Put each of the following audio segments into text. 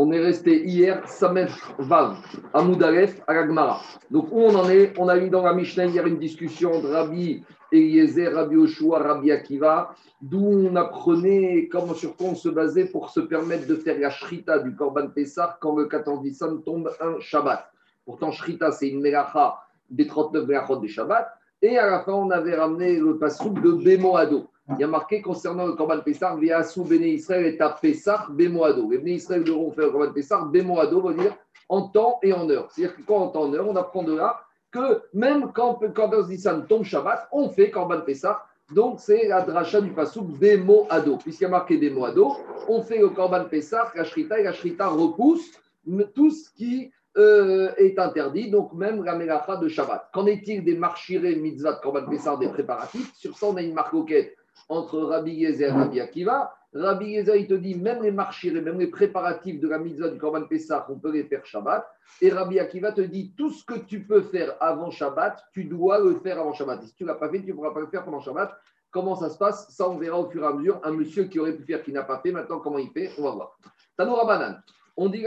On est resté hier, Samet Vav, à Moudalef, à. Donc, où on en est? On a eu dans la Mishnah hier une discussion de Rabbi Eliezer, Rabbi Oshua, Rabbi Akiva, d'où on apprenait comment, sur quoi on se basait pour se permettre de faire la shrita du Korban Pessah quand le 14 Nissan tombe un Shabbat. Pourtant, shrita, c'est une melacha des 39 melachot des Shabbat. Et à la fin, on avait ramené le passouk de Bemoado. Il y a marqué concernant le Korban Pessah, sous Béné Israël et à Pessah, Bemoado. Les Béné Israël devront faire le Korban Pessah, Bemoado veut dire en temps et en heure. C'est-à-dire que quand en temps et en heure, on apprend de là que même quand Korban Nissan tombe Shabbat, on fait Korban Pessah. Donc c'est la dracha du passouk Bemoado. Puisqu'il y a marqué Bemoado, on fait le Korban Pessah, la Shrita, et la Shrita repousse tout ce qui euh, est interdit, donc même la Melacha de Shabbat. Qu'en est-il des marchirés mitzvah de Korban Pessah, des préparatifs? Sur ça, on a une marque entre Rabbi Yezer et Rabbi Akiva. Rabbi Yezer, il te dit, même les marchirés, même les préparatifs de la mitzvah du Korban Pessah, on peut les faire Shabbat. Et Rabbi Akiva te dit, tout ce que tu peux faire avant Shabbat, tu dois le faire avant Shabbat. si tu ne l'as pas fait, tu ne pourras pas le faire pendant Shabbat. Comment ça se passe? Ça, on verra au fur et à mesure. Un monsieur qui aurait pu faire, qui n'a pas fait, maintenant, comment il fait? On va voir. Tanoura Banan. On dit.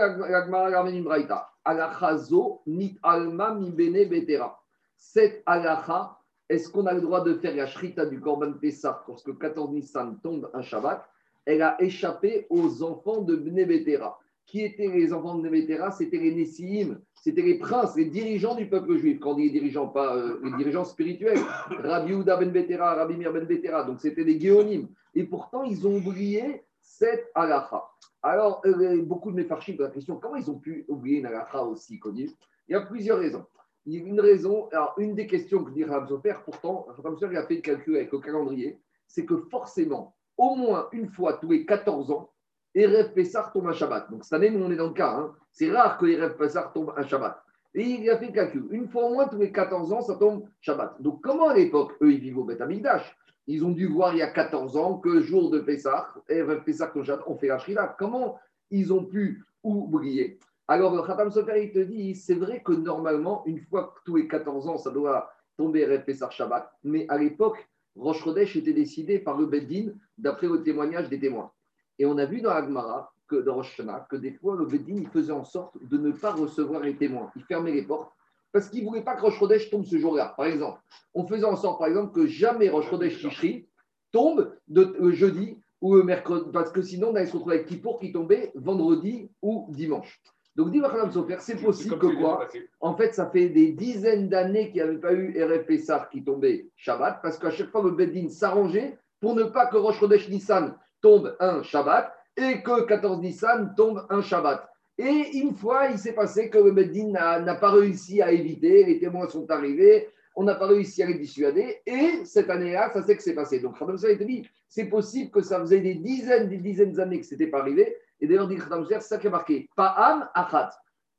Cette alacha, est-ce qu'on a le droit de faire la shrita du Korban Pessah lorsque 14 Nissan tombe un Shabbat? Elle a échappé aux enfants de Bne Betera. Qui étaient les enfants de Bne Betera? C'était les Nessiim, c'était les princes, les dirigeants du peuple juif. Quand on dit les dirigeants, pas euh, les dirigeants spirituels. Rabbi Uda Ben Betera, Rabbi Mir Ben Betera. Donc c'était des Géonim. Et pourtant, ils ont oublié cette alacha. Alors, euh, beaucoup de mes posent la question comment ils ont pu oublier une alacha aussi connue? Il y a plusieurs raisons. Une raison, alors une des questions que dit Ramsofer, pourtant, Ramsofer a fait le calcul avec le calendrier, c'est que forcément, au moins une fois tous les 14 ans, Erev Pessah tombe un Shabbat. Donc cette année, nous on est dans le cas. Hein. C'est rare que Erev Pessah tombe un Shabbat. Et il a fait le calcul. Une fois au moins tous les 14 ans, ça tombe Shabbat. Donc comment à l'époque, eux, ils vivent au Beth Amikdash ils ont dû voir il y a 14 ans que jour de Pessah, et Pessah, on fait la. Comment ils ont pu oublier? Alors, le Khatam Sofer, il te dit c'est vrai que normalement, une fois que tous les 14 ans, ça doit tomber Erev Pessah Shabbat, mais à l'époque, Rosh Chodesh était décidé par le Beddin d'après le témoignage des témoins. Et on a vu dans Agmara, que, dans Rosh Hashanah, que des fois, le Beddin il faisait en sorte de ne pas recevoir les témoins. Il fermait les portes parce qu'il ne voulait pas que Rosh Chodesh tombe ce jour-là. Par exemple, on faisait en sorte, par exemple, que jamais Rosh Chodesh Tishri tombe de, euh, jeudi ou le mercredi, parce que sinon, on allait se retrouver avec Kippour qui tombait vendredi ou dimanche. Donc, dit Sofer, c'est possible que quoi En fait, ça fait des dizaines d'années qu'il n'y avait pas eu RF Pessar qui tombait Shabbat, parce qu'à chaque fois, le Beddin s'arrangeait pour ne pas que Rosh Chodesh Nissan tombe un Shabbat et que 14 Nissan tombe un Shabbat. Et une fois, il s'est passé que le Beddin n'a pas réussi à éviter, les témoins sont arrivés, on n'a pas réussi à les dissuader, et cette année-là, ça c'est que c'est passé. Donc, Khatam a dit, c'est possible que ça faisait des dizaines, des dizaines d'années que ce n'était pas arrivé, et d'ailleurs, dit Khatam c'est ça qui a marqué, Pa'am achat.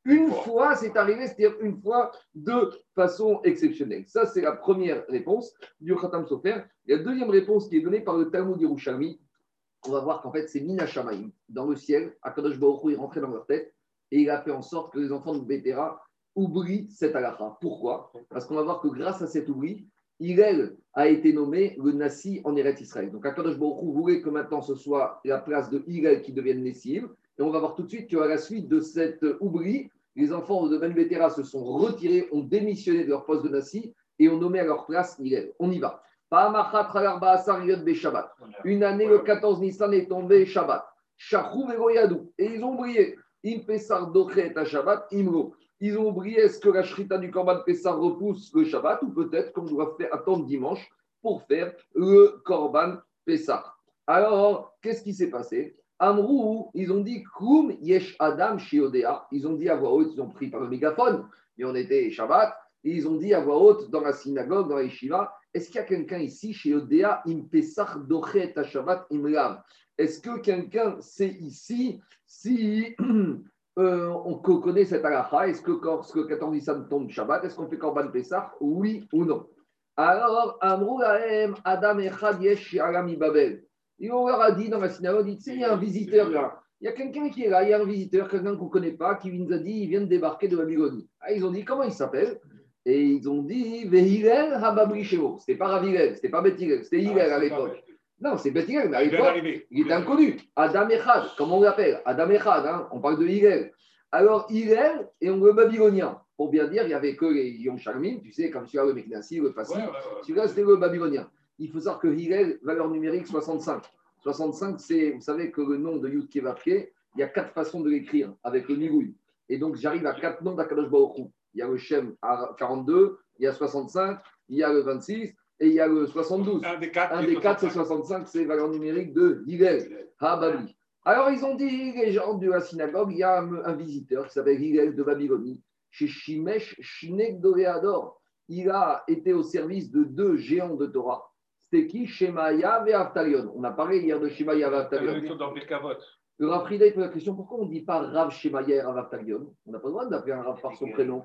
Une fois, c'est arrivé, c'est-à-dire une fois de façon exceptionnelle. Ça, c'est la première réponse du Khatam Sofer. La deuxième réponse qui est donnée par le Talmud Yerushalmi, on va voir qu'en fait, c'est Mina Shamaim. Dans le ciel, Akadosh Baruch est rentré dans leur tête et il a fait en sorte que les enfants de Bétéra oublient cette halakha. Pourquoi? Parce qu'on va voir que grâce à cet oubli, Hillel a été nommé le Nassi en Eretz Israël. Donc Akadosh Baruch voulait que maintenant ce soit la place de Hillel qui devienne Nessim. Et on va voir tout de suite qu'à la suite de cet oubli, les enfants de Ben se sont retirés, ont démissionné de leur poste de Nassi et ont nommé à leur place Hillel. On y va. Une année, le 14 Nissan est tombé Shabbat. Et ils ont oublié. Shabbat, Ils ont oublié est-ce que la shrita du Korban Pessar repousse le Shabbat ou peut-être qu'on doit faire attendre dimanche pour faire le Korban Pessar. Alors, qu'est-ce qui s'est passé? Amrou, ils ont dit Koum Yesh Adam Shiodea. Ils ont dit à voix haute, ils ont pris par le mégaphone, et on était Shabbat, ils ont dit à voix haute dans la synagogue, dans la yeshiva, est-ce qu'il y a quelqu'un ici chez Odea, Impesach Dochet Shabbat Imlav Est-ce que quelqu'un sait ici si euh, on connaît cette halakha Est-ce que lorsque 14 Nissan tombe Shabbat, est-ce qu'on fait Korban Pessah Oui ou non? Alors, Amroulahem Adam Echad Yesh Babel. Il leur a dit dans la synagogue, il y a un visiteur là. Il y a quelqu'un qui est là, il y a un visiteur, quelqu'un qu'on ne connaît pas, qui nous a dit, il vient de débarquer de Babylonie. Ah, ils ont dit, comment il s'appelle? Et ils ont dit Vehilel Hababri C'était pas Ravilel, c'était pas Bethilel, c'était Hillel à l'époque. Non, c'est Beth mais à l'époque, il était inconnu. Adam Echad, comment on l'appelle Adam Echad, hein on parle de Hillel. Alors, Hillel et on le babylonien. Pour bien dire, il n'y avait que les Yom tu sais, comme celui-là, le Meknassi, le Fassi. Celui-là, c'était le babylonien. Il faut savoir que Hillel, valeur numérique 65. 65, c'est, vous savez que le nom de Yud Kevapke, il y a quatre façons de l'écrire avec le Nigouï. Et donc, j'arrive à quatre noms d'Akadosh Baruch Il y a le Shem à 42, il y a 65, il y a le 26 et il y a le 72. Un des quatre, Un des quatre c'est 65, c'est valeur numérique de Hillel, Habali. Alors, ils ont dit, les gens de la synagogue, il y a un, visiteur qui s'appelle Hillel de Babylonie, chez Shimesh Shinek Doréador. Il a été au service de deux géants de Torah. C'était qui? Shemaya et Aftalion. On a parlé hier de Shemaya et Aftalion. Le Rav Frida pose la question pourquoi on ne dit pas Rav Shemaya et Rav Aftalion On n'a pas le droit d'appeler un Rav par son prénom.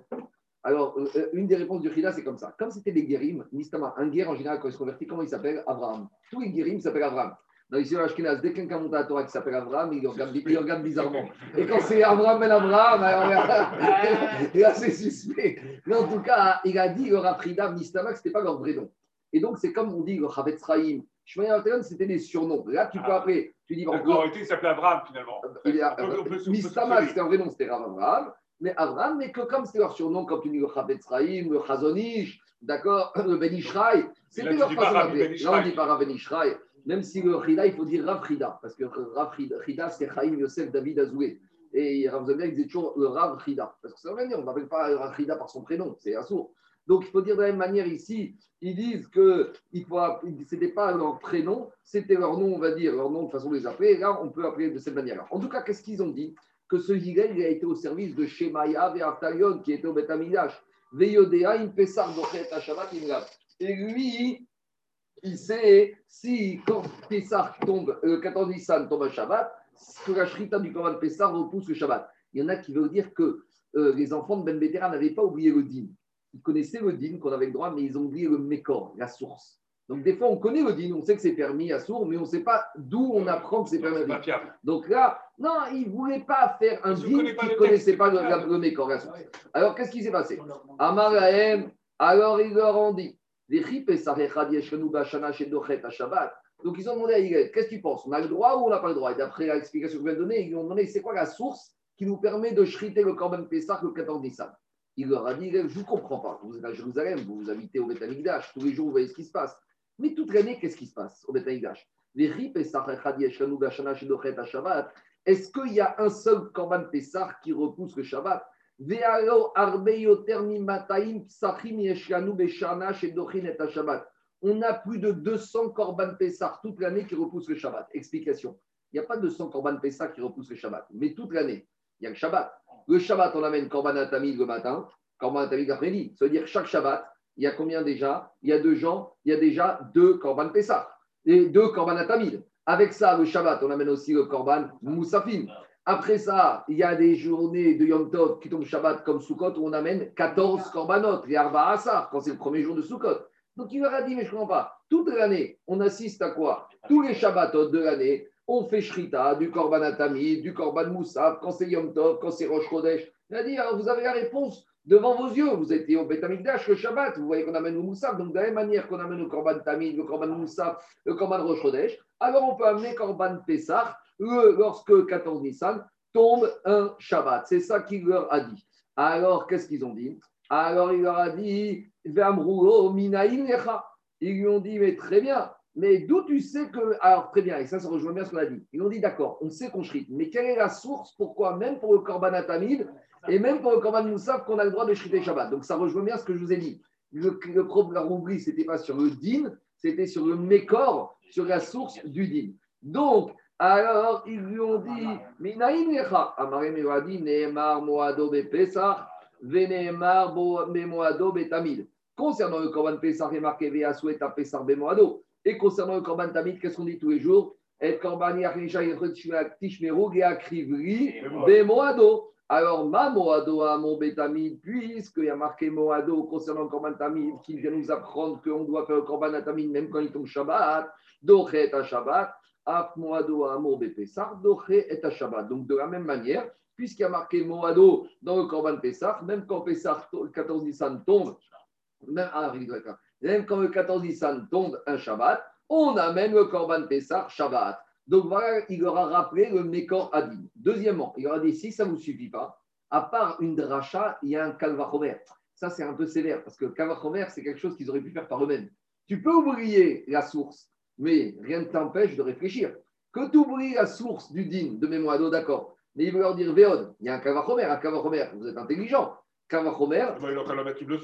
Alors, euh, euh, une des réponses du Frida, c'est comme ça. Comme c'était des guérim, Nistama, un guerre en général, quand il se convertit, comment il s'appelle Abraham. Tous les guérim s'appellent Abraham. Dans l'histoire Ashkenaz, dès quelqu'un monte à la Torah qui s'appelle Abraham, il regarde, il regarde bizarrement. Et quand c'est Abraham ben Abraham, là, c'est suspect. Mais en tout cas, il a dit le Rafrida, Nistama, que ce n'était pas leur vrai nom. Et donc, c'est comme on dit le Chavetz Raïm. c'était des surnoms. Là, tu peux ah. appeler. Tu dis, en réalité, il s'appelait Abraham finalement. Nistama, c'était un vrai nom, c'était Rav Abraham. Mais Abraham, mais que comme c'était leur surnom, comme tu dis le Chavetz Raïm, le Chazonish, d'accord, le Ben Ishraï, c'était leur façon d'appeler. Là, on dit pas Rav Ben Ishraï. Même si le Rida, il faut dire Rav Rida, parce que Rav Rida, c'est Chaim Yosef David Azoué. Et Rav Zamir, il disait toujours le Rav Rida. Parce que ça veut dire, on n'appelle pas Rav Rida par son prénom, c'est assourd. Donc il faut dire de la même manière ici, ils disent que ce n'était pas leur prénom, c'était leur nom, on va dire, leur nom de façon de les appeler. Et là, on peut appeler de cette manière-là. En tout cas, qu'est-ce qu'ils ont dit? Que ce Hillel, il a été au service de Shemaya et Artalion, qui était au Beth Amidash. Veyodea, in Pesar, Et lui, il sait si quand Pessah tombe, le 14 Nissan tombe à Shabbat, que la Shrita du Korban Pessah repousse le Shabbat. Il y en a qui veulent dire que euh, les enfants de Ben Betera n'avaient pas oublié le din. Ils connaissaient le din qu'on avait le droit, mais ils ont oublié le Mekor, la source. Donc des fois, on connaît le din, on sait que c'est permis à sourd, mais on ne sait pas d'où on apprend que c'est permis. Donc là, non, ils ne voulaient pas faire un din qu'ils ne connaissaient pas le, le la source. Alors qu'est-ce qui s'est passé Amar alors ils leur ont dit donc ils ont demandé à Hillel, qu'est-ce que tu penses On a le droit ou on n'a pas le droit? Et d'après l'explication que je viens de donner, ils lui ont demandé, c'est quoi la source qui nous permet de shriter le Corban Pessah le 14 Nissan Il leur a dit, je ne vous comprends pas. Vous êtes à Jérusalem, vous habitez au Beth tous les jours vous voyez ce qui se passe. Mais toute l'année, qu'est-ce qui se passe au Beth Est-ce qu'il y a un seul Corban Pessah qui repousse le Shabbat? On a plus de 200 Korban Pessah toute l'année qui repoussent le Shabbat. Explication. Il n'y a pas 200 Korban Pessah qui repoussent le Shabbat, mais toute l'année, il y a le Shabbat. Le Shabbat, on amène Korban Atamid le matin, Korban Atamid l'après-midi. Ça veut dire chaque Shabbat, il y a combien déjà? Il y a deux gens, il y a déjà deux Korban Pessah et deux Korban Atamid. Avec ça, le Shabbat, on amène aussi le Korban Moussafin. Après ça, il y a des journées de Yom Tov qui tombent Shabbat comme Sukkot où on amène 14 korbanot, et Arba Asar, quand c'est le premier jour de Sukkot. Donc il leur a dit, mais je ne comprends pas, toute l'année, on assiste à quoi? Tous les Shabbatot de l'année, on fait Shrita, du Korban Atami, du Korban Moussaf, quand c'est Yom Tov, quand c'est Rosh Chodesh. Il a dit, vous avez la réponse devant vos yeux. Vous étiez au Beth le Shabbat, vous voyez qu'on amène le Moussaf. Donc de la même manière qu'on amène le Korban Tamid, le Korban Moussaf, le Korban Rosh alors on peut amener Korban Pessah lorsque 14 Nissan tombe un Shabbat. C'est ça qu'il leur a dit. Alors, qu'est-ce qu'ils ont dit? Alors, il leur a dit Ils lui ont dit, mais très bien, mais d'où tu sais que. Alors, très bien, et ça, ça rejoint bien ce qu'on a dit. Ils ont dit, d'accord, on sait qu'on shrite, mais quelle est la source? Pourquoi, même pour le Korban Atamid et même pour le Korban Moussaf, qu'on a le droit de shriter Shabbat Donc, ça rejoint bien ce que je vous ai dit. Le, le problème, oubli, ce n'était pas sur le din, c'était sur le Mécor, sur la source du din. Donc, alors, ils lui ont dit, Minaïnecha, Amarem lui a dit, Nehemar Moado Pesach, Venemar Moado Betamid. Concernant le Korban Pesach, il est marqué Veasouet à Pesach Bemoado. Et concernant le Korban Tamid, qu'est-ce qu'on dit tous les jours? Et Korban Tishmerug et Akrivri Bemoado. Alors, ma Moado à mon Betamid, puisqu'il y a marqué Moado concernant le Korban Tamid, qui vient nous apprendre qu'on doit faire le Korban Tamid même quand il tombe Shabbat, Dochet à Shabbat. Donc, de la même manière, puisqu'il y a marqué Moado dans le Corban Pessah, même quand Pessah, le 14 Nissan tombe, même, ah, même quand le 14 Nissan tombe un Shabbat, on amène le Korban Pessah Shabbat. Donc voilà, il leur a rappelé le Mekor Adin. Deuxièmement, il leur a dit si ça ne vous suffit pas, à part une dracha, il y a un Kalvachomer. Ça, c'est un peu sévère parce que Kalvachomer, c'est quelque chose qu'ils auraient pu faire par eux-mêmes. Tu peux oublier la source, mais rien ne t'empêche de réfléchir. Que tu oublies la source du din de mémoire, d'accord. Mais il veut leur dire Véod, il y a un Kalvachomer, un Kalvachomer, vous êtes intelligent. Kalvachomer,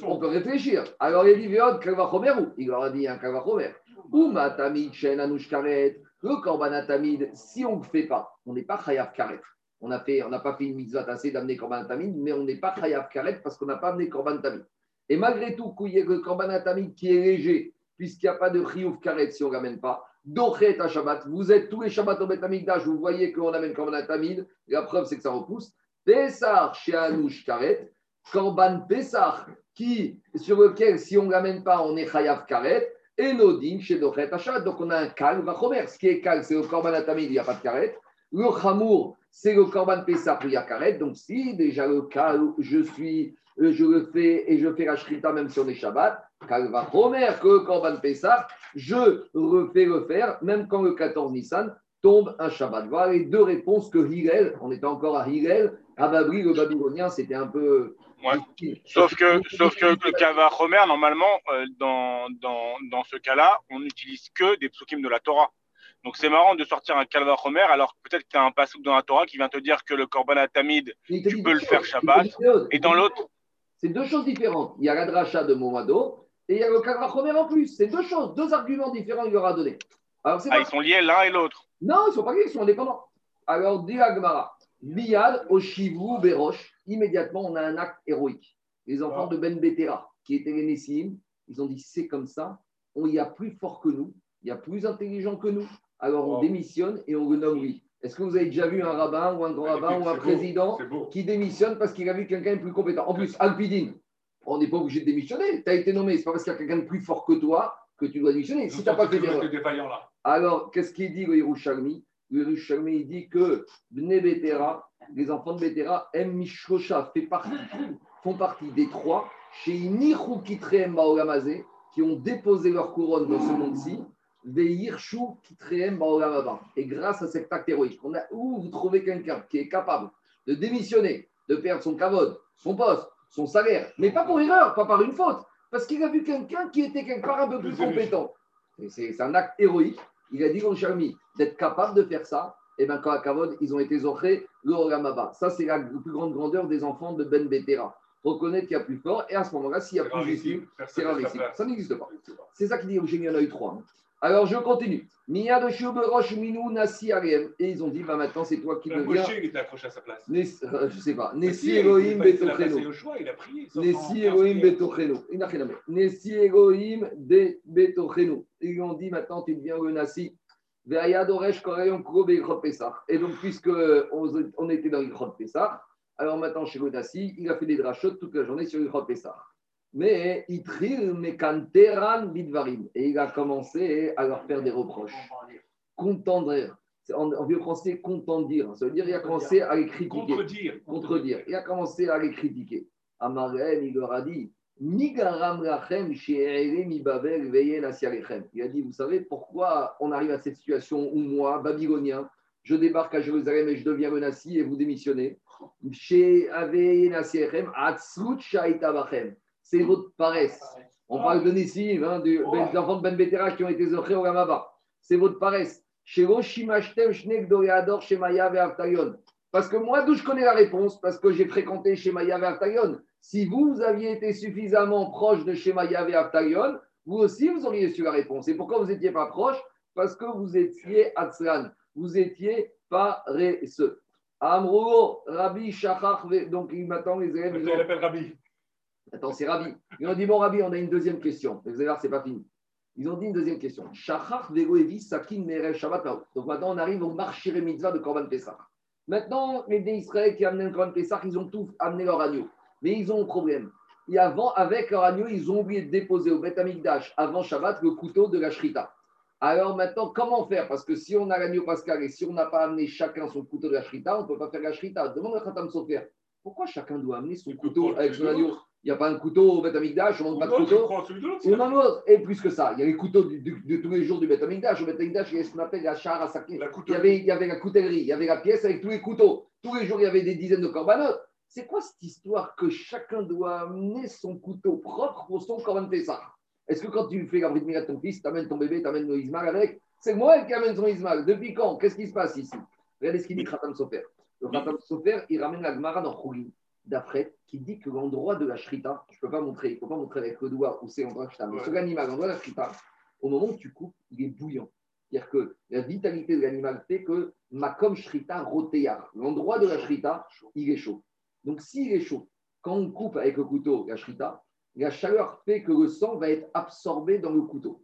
on peut réfléchir. Alors il dit Véod, Kalvachomer où? Il leur a dit un Kalvachomer. Ou Matamid, Shen, Anushkaret. Le Korban si on ne le fait pas, on n'est pas Chayav Karet. On n'a pas fait une mitzvah assez d'amener Korban mais on n'est pas Chayav Karet parce qu'on n'a pas amené Korban Et malgré tout, qu'il y ait le Korban qui est léger, puisqu'il n'y a pas de Chiyuv Karet si on ne l'amène pas, Dochet à Shabbat, vous êtes tous les Shabbats au vous voyez qu'on amène Korban la preuve c'est que ça repousse. Pesach chez Anouch Karet, Korban Pesach, qui, sur lequel si on ne l'amène pas, on est Chayav Karet. Et Nodin chez Dochet Donc on a un kal, vachomer. Ce qui est kal, c'est le korban atamid, il n'y a pas de karet. Le chamour, c'est le korban pessah il y a karet. Donc si déjà le kal, je suis, euh, je le fais et je fais la shrita même si on est Shabbat, kal vachomer, que le korban pessah, je refais le faire même quand le 14 Nissan tombe un Shabbat. Voilà les deux réponses que Hillel, on était encore à Hillel, Babri, le babylonien, c'était un peu Sauf que, sauf que le Kava Homer, normalement, euh, dans, dans, dans, ce cas-là, on n'utilise que des psukim de la Torah. Donc c'est marrant de sortir un Kalva Homer, alors peut-être que tu as un passage dans la Torah qui vient te dire que le Korban Tamid, tu peux le faire Shabbat. Et dans l'autre. C'est deux choses différentes. Il y a la dracha de Momado et il y a le Kalva Homer en plus. C'est deux choses, deux arguments différents qu'il aura donné. Alors, ah, ils sont liés l'un et l'autre. Non, ils ne sont pas liés, ils sont indépendants. Alors, dit Agmara, Oshivu, Berosh immédiatement, on a un acte héroïque. Les enfants de Ben Betera, qui étaient les Nessim, ils ont dit c'est comme ça, on y a plus fort que nous, il y a plus intelligent que nous, alors on démissionne et on le nomme lui. Est-ce que vous avez déjà vu un rabbin ou un grand rabbin ou un président qui démissionne parce qu'il a vu quelqu'un de plus compétent? En plus, Alpidine, on n'est pas obligé de démissionner. Tu as été nommé, c'est pas parce qu'il y a quelqu'un de plus fort que toi que tu dois démissionner. Si tu n'as pas fait Alors, qu'est-ce qu'il dit le Yerushalmi Le Yerushalmi, il dit que Bne Betera, les enfants de Betera, M. Mishosha fait partie, font partie des trois chez Inichu Kitreem Baolamazé qui ont déposé leur couronne dans ce monde-ci, Veirshu Kitreem Baolamaba. Et grâce à cet acte héroïque, on a, où vous trouvez quelqu'un qui est capable de démissionner, de perdre son kavod, son poste, son salaire, mais pas pour erreur, pas par une faute, parce qu'il a vu quelqu'un qui était quelque part un peu plus compétent. C'est un acte héroïque. Il a dit au Charmi d'être capable de faire ça et eh bien quand à Kavod, ils ont été zorés le Ogamaba. Ça, c'est la plus grande grandeur des enfants de Ben Betera. Reconnaître qu'il y a plus fort, et à ce moment-là, s'il y a plus d'issue, c'est rarissime. Ça n'existe pas. C'est ça qui dit au génie, en a eu trois. Hein. Alors, je continue. Et ils ont dit, bah, maintenant, c'est toi qui deviens. il était accroché à sa place. Nes... Euh, je ne sais pas. Nessi Elohim Betocheno. Nessi Elohim Betocheno. Nessi Elohim Betocheno. Ils ont dit, maintenant, tu deviens le Nassi et donc, puisque on était dans l'Ichot Pessah, alors maintenant chez Godassi, il a fait des drachot toute la journée sur l'Ichot Pessah. Mais il trille mekanteran bidvarim. Et il a commencé à leur faire des reproches. Contendre. En, vieux français, contendire. Ça veut dire qu'il a commencé à les critiquer. Contredire. Contredire. Il a commencé à les critiquer. Amarem, il leur a dit il a dit, vous savez pourquoi on arrive à cette situation où moi, babylonien, je débarque à Jérusalem et je deviens menaci et vous démissionnez? C'est votre paresse. On parle de Nessim, hein, des enfants de Ben Betera qui ont été zochés au Gamaba. C'est votre paresse. Parce que moi, d'où je connais la réponse? Parce que j'ai fréquenté chez Maya Vertayon. Si vous, aviez été suffisamment proche de Shema Yahvé Avtayon, vous aussi, vous auriez su la réponse. Et pourquoi vous n'étiez pas proche? Parce que vous étiez Atzlan, vous étiez paresseux. Amro, Rabbi, Shachar, donc il m'attend les élèves. Il appelle Rabbi. Attends, c'est Rabbi. Ils ont dit Bon, Rabbi, on a une deuxième question. Vous allez voir, c'est pas fini. Ils ont dit une deuxième question. Sakin, Shabbat, Donc maintenant, on arrive au marché mitzvah de Korban Pessah. Maintenant, les Israël qui amené le Korban Pessah, ils ont tous amené leur agneau. Mais ils ont un problème. Et avant, avec leur agneau, ils ont oublié de déposer au Beth Amikdash avant Shabbat le couteau de la Shrita. Alors maintenant, comment faire? Parce que si on a l'agneau pascal et si on n'a pas amené chacun son couteau de la Shrita, on ne peut pas faire la Shrita. Demande à Khatam Sofer, pourquoi chacun doit amener son couteau avec son agneau? Il n'y a pas un couteau au Beth Amikdash, on ne pas de couteau. On en autre. Et plus que ça, il y a les couteaux de tous les jours du Beth Amikdash. Au Beth Amikdash, il y a ce qu'on appelle la char à Il y, avait, il y avait la coutellerie, il y avait la pièce avec tous les couteaux. Tous les jours, il y avait des dizaines de corbanotes. C'est quoi cette histoire que chacun doit amener son couteau propre pour son Corban Pessah Est-ce que quand tu fais la bride de ton fils, tu amènes ton bébé, tu amènes le Ismaël avec? C'est moi qui amène son Ismaël. Depuis quand? Qu'est-ce qui se passe ici? Regardez ce qu'il dit Khatam Sofer. Le Khatam Sofer, il ramène la Gemara dans Khouli d'après, qui dit que l'endroit de la shrita, je ne peux pas montrer, il ne faut pas montrer avec le doigt où c'est l'endroit de la shrita, mais sur l'animal, l'endroit de la shrita, au moment où tu coupes, il est bouillant. C'est-à-dire que la vitalité de l'animal fait que makom shrita rotéar, l'endroit de la shrita, il est chaud. Donc s'il est chaud, quand on coupe avec le couteau la shrita, la chaleur fait que le sang va être absorbé dans le couteau.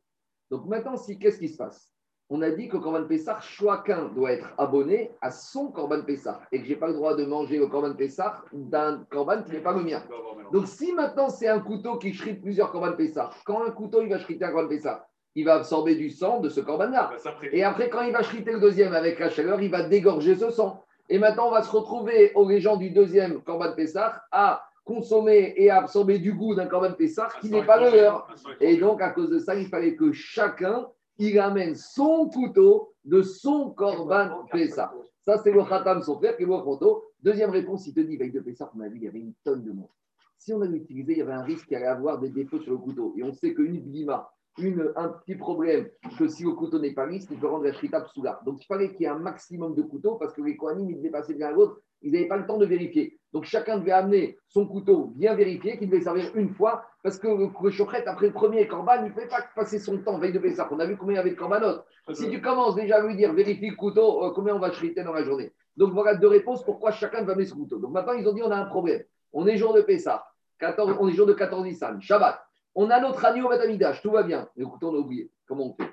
Donc maintenant, si, qu'est-ce qui se passe? On a dit que Corban Pessah, chacun doit être abonné à son Corban Pessah et que je n'ai pas le droit de manger le Corban Pessah d'un Corban qui n'est pas le mien. Donc si maintenant c'est un couteau qui shrite plusieurs Corban Pessah, quand un couteau il va shriter un Corban Pessah, il va absorber du sang de ce Corban-là. Et après, quand il va shriter le deuxième avec la chaleur, il va dégorger ce sang. Et maintenant, on va se retrouver aux gens du deuxième Corban Pessah à consommer et à absorber du goût d'un Corban Pessah qui n'est pas le leur. Et donc, à cause de ça, il fallait que chacun il amène son couteau de son corban Pessah. Ça, c'est le Khatam, son frère, qui est le photo. Deuxième réponse, il te dit, veille de Pessah, on a vu, il y avait une tonne de monde. Si on avait utilisé, il y avait un risque qu'il allait avoir des défauts sur le couteau. Et on sait qu'une blima, une, un petit problème, que si le couteau n'est pas lisse, il peut rendre la shrita psoula. Donc il fallait qu'il y ait un maximum de couteaux parce que les Kohanim, ils dépassaient bien l'autre, ils n'avaient pas le temps de vérifier. Donc chacun devait amener son couteau bien vérifié, qu'il devait servir une fois, parce que le chochrette, après le premier corban, il ne fait pas passer son temps veille de Pessah. On a vu combien il y avait de corbanotes. Si tu commences déjà à lui dire vérifie le couteau, euh, combien on va chriter dans la journée. Donc voilà deux réponses pourquoi chacun va amener son couteau. Donc maintenant, ils ont dit on a un problème. On est jour de Pessah, 14, on est jour de 14 Nissan, Shabbat. On a notre agneau au tout va bien. Le couteau, on a oublié. Comment on fait?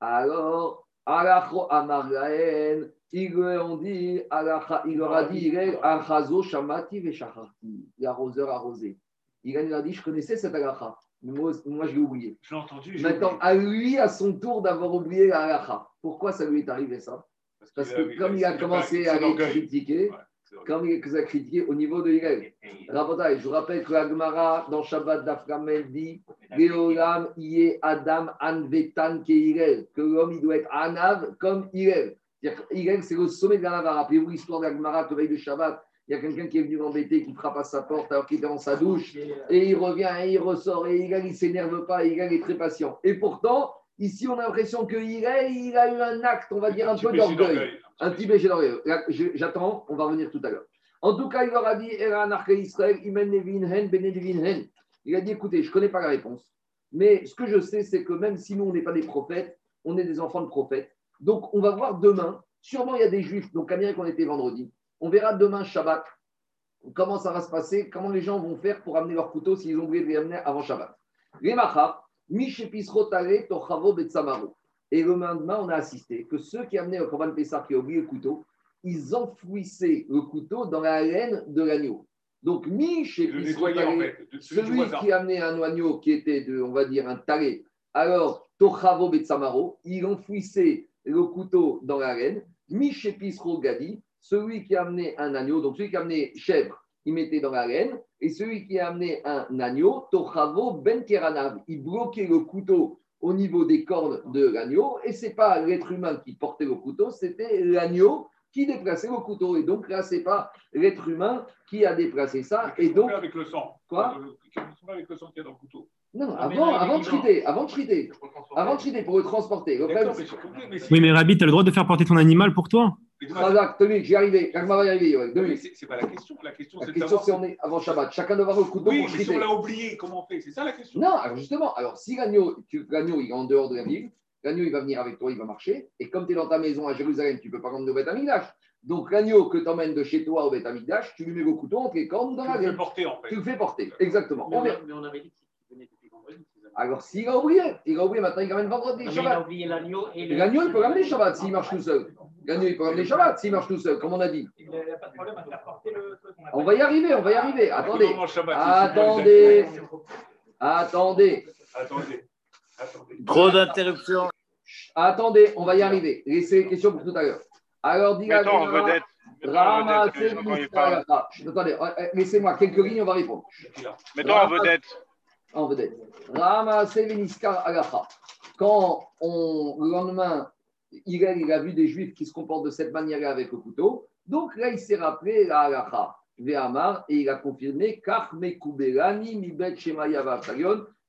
Alors, Alacho Amargaen, ils leur ont dit, il leur a dit, Achazo Shamati l'arroseur arrosé. Il leur a dit, je connaissais cette alacha, mais moi, moi je l'ai oublié. Je l'ai entendu. Maintenant, à lui, à son tour d'avoir oublié la Pourquoi ça lui est arrivé ça? Parce, que, comme il a commencé à les critiquer, comme il a critiqué au niveau de Hillel. Je vous rappelle que Agmara, dans Shabbat d'Aframel, dit Léolam, Ié Adam, Anvetan, Ke que l'homme, il doit être Anav comme Hillel. Hillel, c'est le sommet de la Rappelez-vous l'histoire d'Agmara, que veille de Shabbat, il y a quelqu'un qui est venu l'embêter, qui frappe à sa porte alors qu'il était dans sa douche, et il revient et il ressort, et Hillel, il ne s'énerve pas, Hillel est très patient. Et pourtant, ici, on a l'impression que Hillel, il a eu un acte, on va dire, un, peu d'orgueil. Un petit péché d'orgueil. J'attends, on va revenir tout à l'heure. En tout cas, il leur a dit, il a dit, écoutez, je ne connais pas la réponse, mais ce que je sais, c'est que même si nous, on n'est pas des prophètes, on est des enfants de prophètes. Donc, on va voir demain, sûrement il y a des juifs, donc Amérique, on était vendredi, on verra demain Shabbat, comment ça va se passer, comment les gens vont faire pour amener leur couteau s'ils ont oublié de les amener avant Shabbat. Les et le lendemain, on a assisté que ceux qui amenaient au Corban Pessah qui oublié le couteau, ils enfouissaient le couteau dans la laine de l'agneau. Donc, mi chez celui qui amenait un agneau qui était, de, on va dire, un talé, alors, Tochavo Betsamaro, il enfouissait le couteau dans la laine. Mi chez Gadi, celui qui amenait un agneau, donc celui qui amenait chèvre, il mettait dans la laine. Et celui qui amenait un agneau, Tochavo Ben Keranav, il bloquait le couteau au niveau des cornes de l'agneau. Et ce n'est pas l'être humain qui portait le couteau, c'était l'agneau qui déplaçait le couteau. Et donc là, ce n'est pas l'être humain qui a déplacé ça. Et donc, avec le sang Quoi Qu'est-ce qu'on avec le sang qu'il y a dans le couteau non, ah, avant, avant, de triter, avant de triter, avant de triter pour le transporter. oui, mais Rabbi, tu as le droit de faire porter ton animal pour toi Exact, Tony, j'y arrivé. va y arriver. Ouais. C'est pas la question. La question, c'est si on est avant Shabbat. Chacun doit avoir le couteau oui, triter. Si on l'a oublié, comment on fait? C'est ça la question Non, alors justement, alors si l'agneau, il est en dehors de la ville, l'agneau il va venir avec toi, il va marcher. Et comme tu es dans ta maison à Jérusalem, tu ne peux pas rendre au Beth Donc l'agneau que tu emmènes de chez toi au Beth tu lui mets le couteau entre les cornes dans la ville. Tu le fais porter en fait. Tu le fais porter, exactement. Mais on, avait dit qu'il venait depuis vendredi. Alors, s'il a oublié, il a oublié, maintenant il ramène vendredi, Shabbat. Il a oublié l'agneau et L'agneau, il peut ramener Shabbat s'il marche tout seul. L'agneau, il peut ramener Shabbat s'il marche tout seul, comme on a dit. Il n'y a pas de problème à faire porter le truc. On va y arriver, on va y arriver. Attendez. Attendez. Attendez. Attendez. Trop d'interruptions. Attendez, on va y arriver. Laissez les questions pour tout à l'heure. Alors, dis en Rama, parlent. Ah, Attendez, euh, laissez-moi quelques lignes, on va répondre. Mettons un vedette. En vedette. Quand on, le lendemain, a, il a vu des juifs qui se comportent de cette manière avec le couteau, donc là, il s'est rappelé la. Ve'amar, et il a confirmé Kach mekubelani mibet.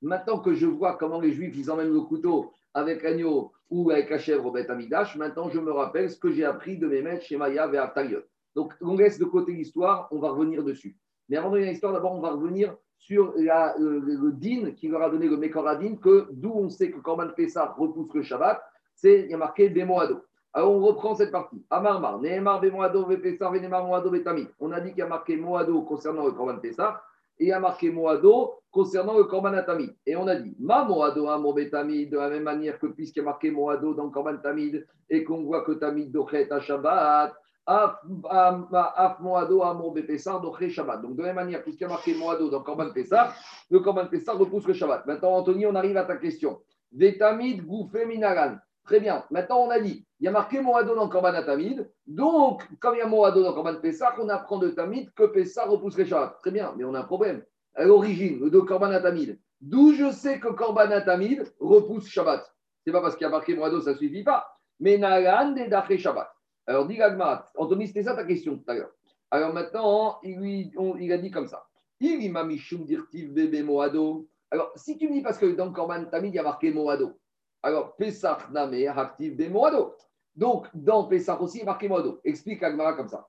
Maintenant que je vois comment les juifs ils emmènent le couteau avec l'agneau ou avec la chèvre au Beth Amidash, maintenant je me rappelle ce que j'ai appris de mes maîtres Shemaya Ve'atalion. Donc on laisse de côté l'histoire, on va revenir dessus. Mais avant de l'histoire, d'abord on va revenir sur la- le, din qui leur a donné le Mekoradin, que d'où on sait que Korban Pessah repousse le Shabbat, c'est il y a marqué Bemoado. Alors on reprend cette partie. Amarmar, Nehemar Vepessah, Venemar Moado. On a dit qu'il y a marqué Moado concernant le Korban Pessah et il y a marqué Moado concernant le Korban Atamid. Et on a dit Ma Moado, Amor Betamid, de la même manière que puisqu'il y a marqué Moado dans le Korban Tamid et qu'on voit que Tamid dochet à Shabbat, Af Af- Af Moado, Amor Bepessah, dochet Shabbat. Donc de la même manière, puisqu'il y a marqué Moado dans le Korban Pessah, le Korban Pessah repousse le Shabbat. Maintenant, Anthony, on arrive à ta question. Vetamid, Gouffé, Minaran. Très bien. Maintenant, on a dit, il y a marqué Moado dans le Korban Atamid. Donc, comme il y a Moado dans le Korban Pessah, on apprend de Tamid que Pessah repousse le Shabbat. Très bien, mais on a un problème. À l'origine, de Korban Atamid. D'où je sais que Korban Atamid repousse Shabbat? C'est pas parce qu'il y a marqué Moado, ça ne suffit pas. Mais Naran, Daché Shabbat. Alors, dit Gagmarat, Anthony, c'était ça ta question tout à l'heure. Alors maintenant, il, a dit comme ça. Il m'a mishum dirtiv bébé Moado. Alors, si tu me dis parce que dans le Korban Tamid, il y a marqué Moado. Alors, Pesach Name active des Moado. Donc, dans Pesach aussi, il y a marqué Moado. Explique Agmara comme ça.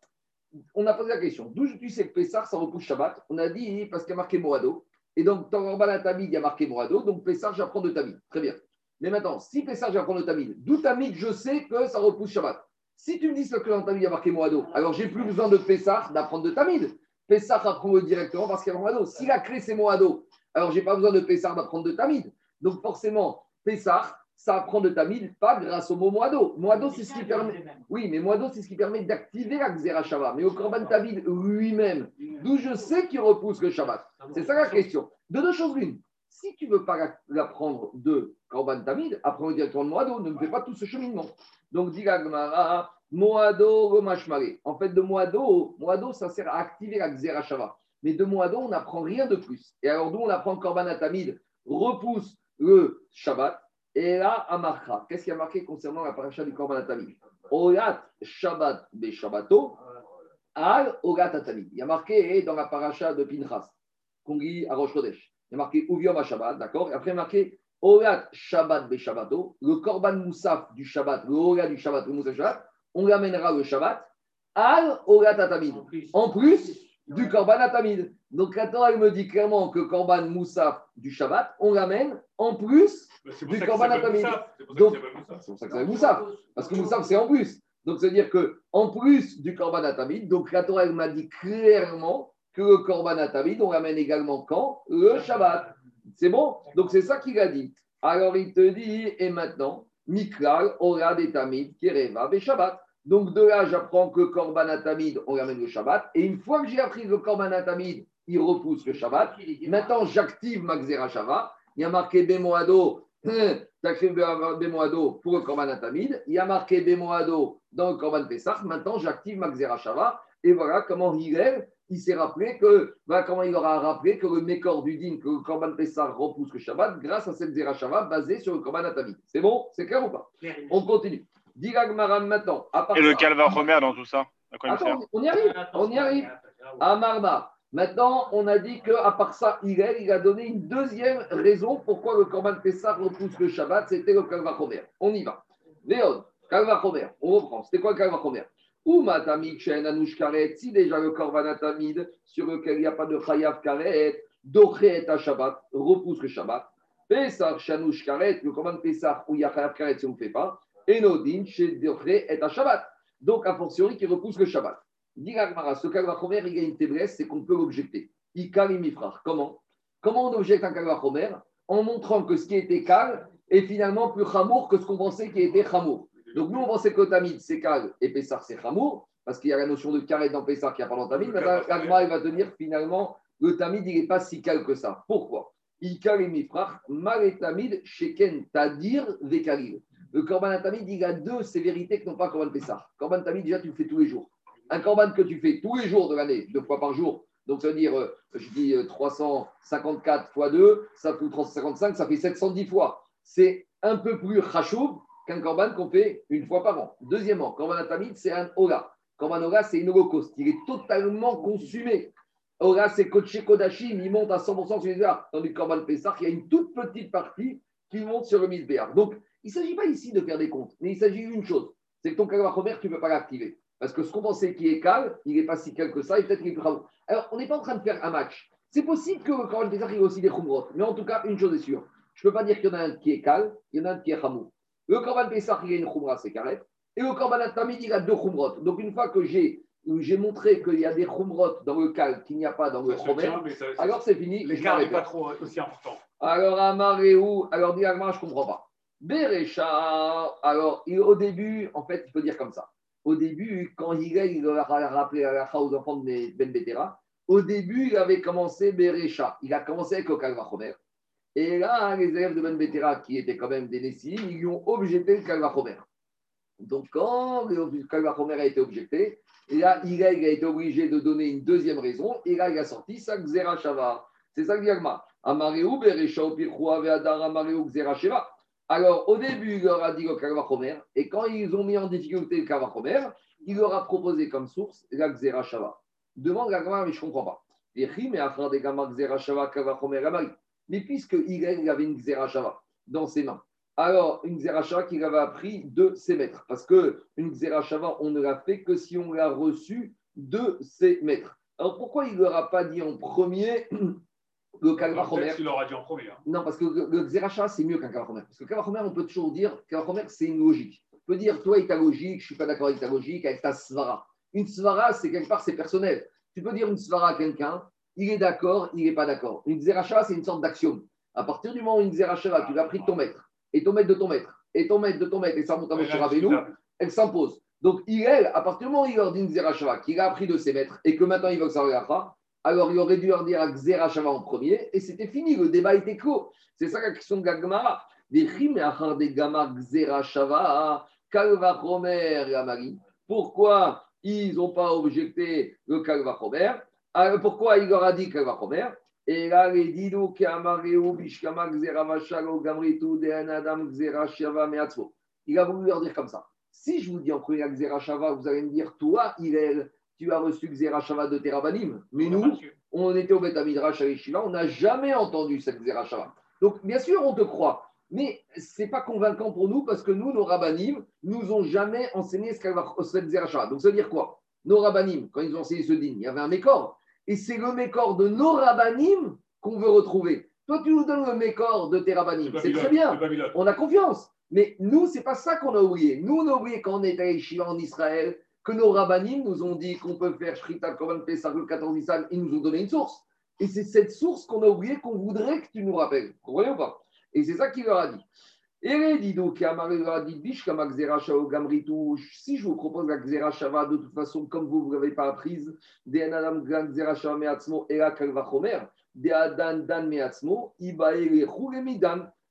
On a posé la question. D'où tu sais que Pesach, ça repousse Shabbat? On a dit parce qu'il y a marqué Moado. Et donc, dans le Korban Tamid, il y a marqué Moado. Donc, Pesach, j'apprends de Tamid. Très bien. Mais maintenant, si Pesach, j'apprends de Tamid, d'où Tamid, je sais que ça repousse Shabbat? Si tu me dis que dans Tamid, il y a marqué Moado, alors j'ai plus besoin de Pesach d'apprendre de Tamid. Pesach apprend directement parce qu'il y a Moado. Si la clé, c'est Moado, alors j'ai pas besoin de Pesach d'apprendre de Tamid. Donc, forcément, Pesach, ça apprend de Tamid, pas grâce au mot Moado. Moado, c'est ce qui permet. Oui, mais Moado, c'est ce qui permet d'activer la Xerashava. Mais au Korban Tamid lui-même, d'où je sais qu'il repousse le Shabbat. C'est ça la question. De deux choses l'une. Si tu ne veux pas la- l'apprendre de Korban Tamid, apprends-le directement de Moado. Ne me fais pas tout ce cheminement. Donc, dit la Gemara, Moado Romashmare. En fait, de Moado, Moado, ça sert à activer la Xerashava. Mais de Moado, on n'apprend rien de plus. Et alors, d'où on apprend Korban Tamid repousse le Shabbat. Et là, Amarcha. Qu'est-ce qui a marqué concernant la paracha du Korban Tamid? Olat Shabbat be Shabbato, Al Olat Tamid. Il y a marqué dans la paracha de Pinchas, qu'on lit à. Il y a marqué Uviom Shabbat, d'accord? Et après, il y a marqué Olat Shabbat be Shabbato, le Korban Moussaf du Shabbat, le Olat du Shabbat, le Moussaf Shabbat, on l'amènera le Shabbat, Al Olat Tamid. En plus du Korban Atamid. Donc, la Torah, elle me dit clairement que Korban Moussaf du Shabbat, on l'amène en plus Bah, C'est Du Korban Atamid. Moussaf. C'est pour ça Donc- que c'est pour ça que s'appelle Moussaf. Parce que Moussaf, c'est en plus. Donc, c'est-à-dire que en plus du Korban Atamid, donc la Torah, elle m'a dit clairement que le Korban Atamid, on l'amène également quand Le Shabbat. C'est bon? Donc, c'est ça qu'il a dit. Alors, il te dit, et maintenant, Mikral, Ora des Tamid, Kereva, et Shabbat. Donc, de là, j'apprends que Korban Atamid, on l'amène le Shabbat. Et une fois que j'ai appris que le Korban Atamid, il repousse le Shabbat, Maintenant, j'active ma Xerashava. Il y a marqué Bemoado, t'as fait Bemoado pour le Korban Atamid. Il y a marqué Bemoado dans le Korban Pessah. Maintenant, j'active ma Xerashava. Et voilà comment Hillel, il s'est rappelé que, voilà comment il aura rappelé que le Mécor du Din, que le Korban Pessah repousse le Shabbat grâce à cette Xerashava basée sur le Korban Atamid. C'est bon? C'est clair ou pas? On continue. Diragmaran maintenant. À part Et le calva Romer dans tout ça Attends, on y arrive. On y arrive. À Marma. Maintenant, on a dit qu'à part ça, Hillel, il a donné une deuxième raison pourquoi le Korban Pessah repousse le Shabbat, c'était le Kalva Chomer. On y va. Léon, Kalva Chomer, on reprend. C'était quoi le Kalva Chomer Uma Tamid Shen Anush Karet, si déjà le Korban Atamid, sur lequel il n'y a pas de Chayav Karet, Dochet à Shabbat, repousse le Shabbat. Pessah Shanush Karet, le Korban Pessah où il y a Chayav Karet si on ne fait pas, Enodin chez Dochet et à Shabbat. Donc, a fortiori, qui repousse le Shabbat. Dit ce Kalvachomer, il y a une faiblesse, c'est qu'on peut l'objecter. Ikal et Mifrach. Comment? Comment on objecte un Kalvachomer En montrant que ce qui était Kal est finalement plus Chamour que ce qu'on pensait qui était Chamour. Donc nous, on pensait que Tamid, c'est Kal et Pessar, c'est Chamour, parce qu'il y a la notion de Karet dans Pessar qui n'y a pas dans Tamid. Maintenant, l'Agmara, il va dire finalement, le Tamid, il n'est pas si Kal que ça. Pourquoi? Ikal et Mifrach, Mal et Tamid, Sheken, Tadir, Vekalil. Le Korban Tamid, il a deux sévérités que n'ont pas Korban Pessar. Korban Tamid, déjà, tu le fais tous les jours. Un corban que tu fais tous les jours de l'année, deux fois par jour, donc ça veut dire, euh, je dis euh, 354 fois 2, ça fait 355, ça fait 710 fois. C'est un peu plus rachoub qu'un corban qu'on fait une fois par an. Deuxièmement, corban atamid, c'est un ola. Corban ola, c'est une holocauste. Il est totalement consumé. Ola, c'est Koché Kodashim, il monte à 100% sur les Béar. Tandis que Corban Pessah, il y a une toute petite partie qui monte sur le Misbéar. Donc, il ne s'agit pas ici de faire des comptes, mais il s'agit d'une chose c'est que ton Kalvachomer, tu ne peux pas l'activer. Parce que ce qu'on pensait qui est calme, il n'est pas si calme que ça, et peut-être qu'il bravo. Alors, on n'est pas en train de faire un match. C'est possible que le Corban Pessah, il y a aussi des Khumrot. Mais en tout cas, une chose est sûre. Je ne peux pas dire qu'il y en a un qui est calme, il y en a un qui est Hamou. Le Corban Pessah, il y a une Khumra, c'est carré. Et le Corban Atamid, il a deux Khumrot. Donc, une fois que j'ai j'ai montré qu'il y a des Khumrot dans le cal qu'il n'y a pas dans le Ça Chomer, alors c'est fini. L'écart n'est pas trop aussi important. Alors, Amaréou, alors dis je ne comprends pas. Bérécha, alors il- au début, en fait, il faut dire comme ça. Au début, quand Hillel il a rappelé à la aux enfants de Ben Betera, au début, il avait commencé Bérécha. Il a commencé avec le Kalvachomer. Et là, les élèves de Ben Betera, qui étaient quand même des Nessim, ils lui ont objecté le Kalvachomer. Donc, quand le Kalvachomer a été objecté, et là, a été obligé de donner une deuxième raison, et là, il a sorti ça, Xera Shava. C'est ça que dit Agma. Amaréou, Bérécha, Opirchoua, Veadar, Amaréou, Xera Sheva. Alors, au début, il leur a dit le Kalvachomer, et quand ils ont mis en difficulté le Kalvachomer, il leur a proposé comme source la Xera Shava. Demande la Gemara, mais je ne comprends pas. Et ri, mais après des Gamma Xera Shava, Kalvachomer, Amari. Mais puisque il avait une Xera Shava dans ses mains, alors une Xera Shava qu'il avait appris de ses maîtres. Parce qu'une Xera Shava, on ne l'a fait que si on l'a reçue de ses maîtres. Alors pourquoi il ne leur a pas dit en premier le Kalvachomer Peut-être qu'il l'aura dit en premier. hein. non, parce que le, le c'est mieux qu'un Kavachomer. Parce que Kavachomer, on peut toujours dire, Kavachomer, c'est une logique. On peut dire, toi, avec ta logique, je ne suis pas d'accord avec ta logique, avec ta svara. Une svara, c'est quelque part, c'est personnel. Tu peux dire une svara à quelqu'un, il est d'accord, il n'est pas d'accord. Une Xeracha, c'est une sorte d'axiome. À partir du moment où une Xeracha, tu l'as pris de ton maître, et ton maître de ton maître, et ton maître de ton maître, et ça monte à Moshe Rabbeinu, elle s'impose. Donc, il, à partir du moment où il leur dit une Xerashava, qu'il a appris de ses maîtres et que maintenant il veut que ça regarde alors il aurait dû leur dire à Xerashava en premier et c'était fini, le débat était clos. C'est ça la question de Amari. Pourquoi ils n'ont pas objecté le Kalva Chomer? Alors, Pourquoi il leur a dit Kalva Chomer et là, les didou qui amareu bishkama xeravashalo gamritu meatzvo. Il a voulu leur dire comme ça. Si je vous dis en premier la Xerashava, vous allez me dire, toi, Hillel, tu as reçu Xerashava de Terabanim. Mais nous, on était au Beth Midrash à Yeshiva, on n'a jamais entendu cette Xerashava. Donc, bien sûr, on te croit. Mais ce n'est pas convaincant pour nous parce que nous, nos rabbanim, nous ont jamais enseigné ce qu'elle va- cette. Donc, ça veut dire quoi? Nos rabbanim, quand ils ont enseigné ce din, il y avait un mécor. Et c'est le mécor de nos rabbanim qu'on veut retrouver. Toi, tu nous donnes le mécor de tes rabbanim. C'est très bien on a confiance. Mais nous, c'est pas ça qu'on a oublié. Nous, on a oublié quand on était à Yeshiva en Israël, que nos rabbinim nous ont dit qu'on peut faire Shrita Korban Pesach le 14 Nissan, ils nous ont donné une source. Et c'est cette source qu'on a oublié qu'on voudrait que tu nous rappelles. Vous comprenez ou pas? Et c'est ça qu'il leur a dit. Et les dit Gamritu, si je vous propose la Xera Shava, de toute façon, comme vous, ne l'avez pas apprise.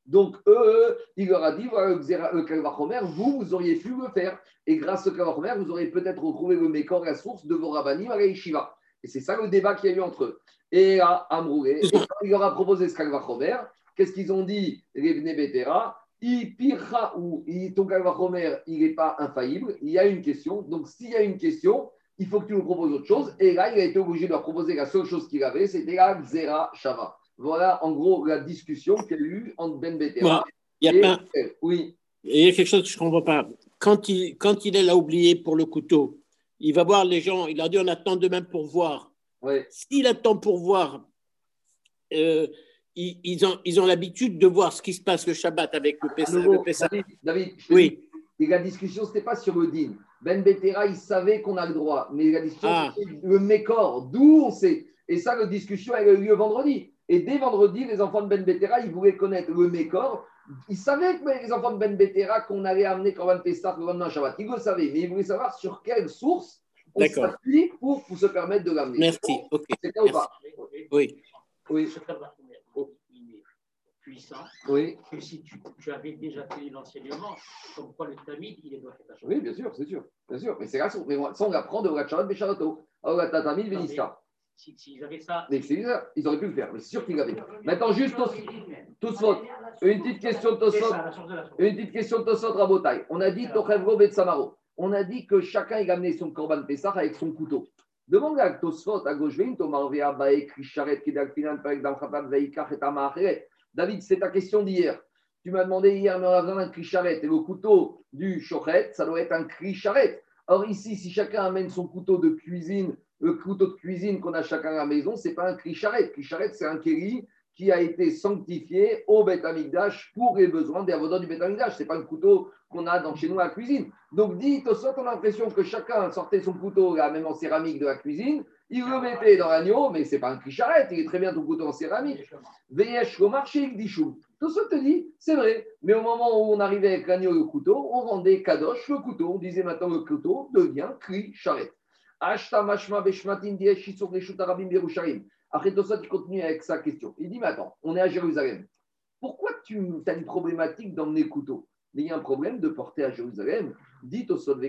Donc, eux, il leur a dit voilà, le le Kalvachomer, vous, vous auriez pu le faire. Et grâce au Kalvachomer, vous aurez peut-être retrouvé le Mécor, la source de vos rabbinim à la Yeshiva. Et c'est ça le débat qu'il y a eu entre eux. Et à Amroué, il leur a proposé ce Kalvachomer, qu'est-ce qu'ils ont dit Les Bnei Betera, il pirra ou ton Kalvachomer, il n'est pas infaillible. Il y a une question. Donc, s'il y a une question, il faut que tu nous proposes autre chose. Et là, il a été obligé de leur proposer la seule chose qu'il avait, c'était la Xera Shava. Voilà, en gros, la discussion qu'il y a eu entre Ben Betera Moi, il y a et pas, elle. Oui, et il y a quelque chose que je ne comprends pas. Quand il, quand il l'a oublié pour le couteau, il va voir les gens, il leur dit on attend demain pour voir. ouais. S'il attend pour voir, euh, ils, ils ont, ils ont l'habitude de voir ce qui se passe le Shabbat avec le Pessah. nouveau, le Pessah. David, David, je te Oui, dis, et la discussion, ce n'était pas sur le din. Ben Betera, il savait qu'on a le droit, mais la discussion, Ah. c'était le mécor, d'où on sait. Et ça, la discussion, elle a eu lieu vendredi. Et dès vendredi, les enfants de Ben Betera, ils voulaient connaître le mécor. Ils savaient que les enfants de Ben Betera, qu'on allait amener Korban Pessah le lendemain Shabbat. Ils le savaient, mais ils voulaient savoir sur quelle source on D'accord. s'appuie pour, pour se permettre de l'amener. merci. Ok, C'est ça ou pas oui. Oui. Puissant Oui, que si tu, tu avais déjà fait l'enseignement, comme quoi le tamid, il doit faire oui, bien sûr, c'est sûr. Bien sûr. Mais c'est là, mais ça, on l'apprend de Ratcharat Bécharato. Alors, Non, mais- Véniska. Si- S'ils avaient ça. Mais c'est bizarre, ils auraient pu le faire, mais c'est sûr qu'ils l'avaient. Maintenant, juste Tos- Tosfot, une petite question de source. Une petite question de Tosot Rabotai. On a dit Tochevro Betsamaro. On a dit que chacun il a amené son Korban Pessah avec son couteau. Demande à Tosfot, à gauche, Vein, Tomar Vea, Bae, Krisharet, Kedal Finan, Parek, Dam Khatat, Veikach, et Amacheret. David, c'est ta question d'hier. Tu m'as demandé hier, mais on a besoin d'un Krisharet. Et le couteau du Shochet, ça doit être un Krisharet. Or, ici, si chacun amène son couteau de cuisine, le couteau de cuisine qu'on a chacun à la maison, c'est pas un Krisharet. Krisharet, c'est un Kéli qui a été sanctifié au Beth pour les besoins des avodats du Beth. Ce n'est pas un couteau qu'on a dans, chez nous à la cuisine. Donc, dit Tosot, on a l'impression que chacun sortait son couteau, là, même en céramique de la cuisine, il le mettait dans l'agneau, mais ce n'est pas un clicharet, il est très bien ton couteau en céramique. Veyesh au marché, il dit chou. Tosot te dit, c'est vrai, mais au moment où on arrivait avec l'agneau et le couteau, on rendait kadosh le couteau. On disait maintenant le couteau devient. Ashta mashma beshmatin arabim berusharim. Après Tosot, il continue avec sa question. Il dit, mais attends, on est à Jérusalem. Pourquoi tu as une problématique d'emmener le couteau? Mais il y a un problème de porter à Jérusalem. Au sol de.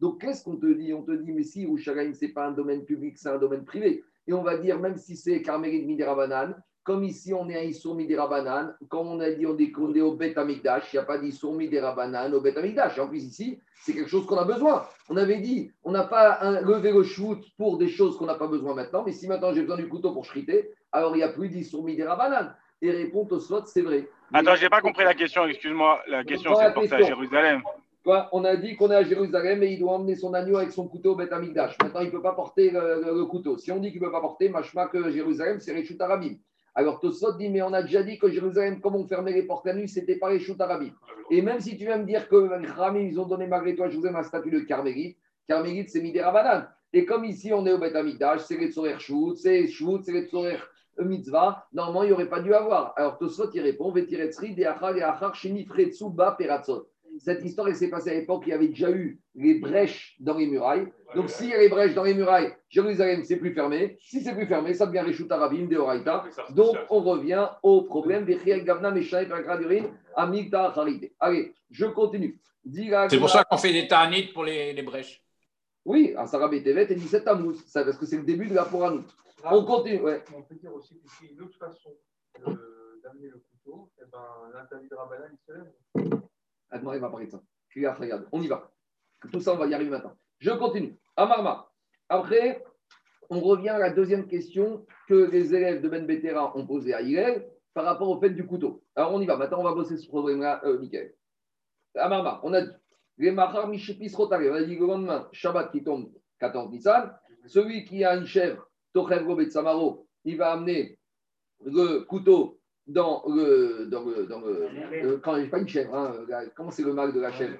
Donc, qu'est-ce qu'on te dit? On te dit, mais si Yerushalayim, ce n'est pas un domaine public, c'est un domaine privé. Et on va dire, même si c'est Carmélie Midirabanan, comme ici on est à Issour Midirabanan, comme on a dit, on est, au Bet Amikdash, il n'y a pas d'Issour Midirabanan au Bet Amikdash. Et en plus, ici, c'est quelque chose qu'on a besoin. On avait dit, on n'a pas un, levé le shoot pour des choses qu'on n'a pas besoin maintenant, mais si maintenant j'ai besoin du couteau pour shriter, alors il n'y a plus d'Issour Midirabanan. Et répond au slot, c'est vrai. Attends, j'ai pas compris la question, excuse-moi. La question, c'est porter à. Jérusalem. Quoi, on a dit qu'on est à Jérusalem et il doit emmener son agneau avec son couteau au Beth Amikdash. Maintenant, il ne peut pas porter le, le- le couteau. Si on dit qu'il ne peut pas porter, machma que Jérusalem, c'est Réchut Arabim. Alors Tosot dit, mais on a déjà dit que Jérusalem, comme on fermait les portes la nuit, c'était pas Réchut Arabim. Et même si tu viens me dire que les Ramim, ils ont donné malgré toi, Jérusalem, un statut de Carmélite, Carmélite, c'est Midera Banane. Et comme ici, on est au Beth c'est les Tzorer Shut, c'est Shut, c'est les Tzorer Mitzvah, normalement, il n'y aurait pas dû avoir. Alors Tosot, il répond, Vetiretzri, Deachar, Deachar, Shinifretsu, Ba, Peratzot. Cette histoire, elle s'est passée à l'époque, il y avait déjà eu les brèches dans les murailles. Donc, s'il y a les brèches dans les murailles, Jérusalem, c'est plus fermé. Si c'est plus fermé, ça devient Reshut Arabim, de Horaïta. Donc, on revient au problème des Chiel Gavna, Meshaï, Pagradurin, Amigda, Haride. Allez, je continue. C'est pour ça qu'on fait des ta'anit pour les, les brèches. Oui, à Sarah Tevet et 17 Tammuz, ça, parce que c'est le début de la Pouranout. On continue, ouais. On peut dire aussi que c'est une autre façon d'amener le couteau, et ben, l'interdit de Rabbanan, il se lève. Il va parler de ça. On y va. Tout ça, on va y arriver maintenant. Je continue. Amarma. Après, on revient à la deuxième question que les élèves de Ben Betera ont posée à Hillel par rapport au fait du couteau. Alors, on y va. Maintenant, on va bosser ce problème-là, euh, Michael. Amarma, on a dit les Mahar Mishipis Rotare, on a dit le lendemain, Shabbat qui tombe 14 Nissan, celui qui a une chèvre, Tochev Robet Samaro, il va amener le couteau dans le. Dans le, dans le euh, quand pas une chèvre, hein, la- comment c'est le mal de la chèvre.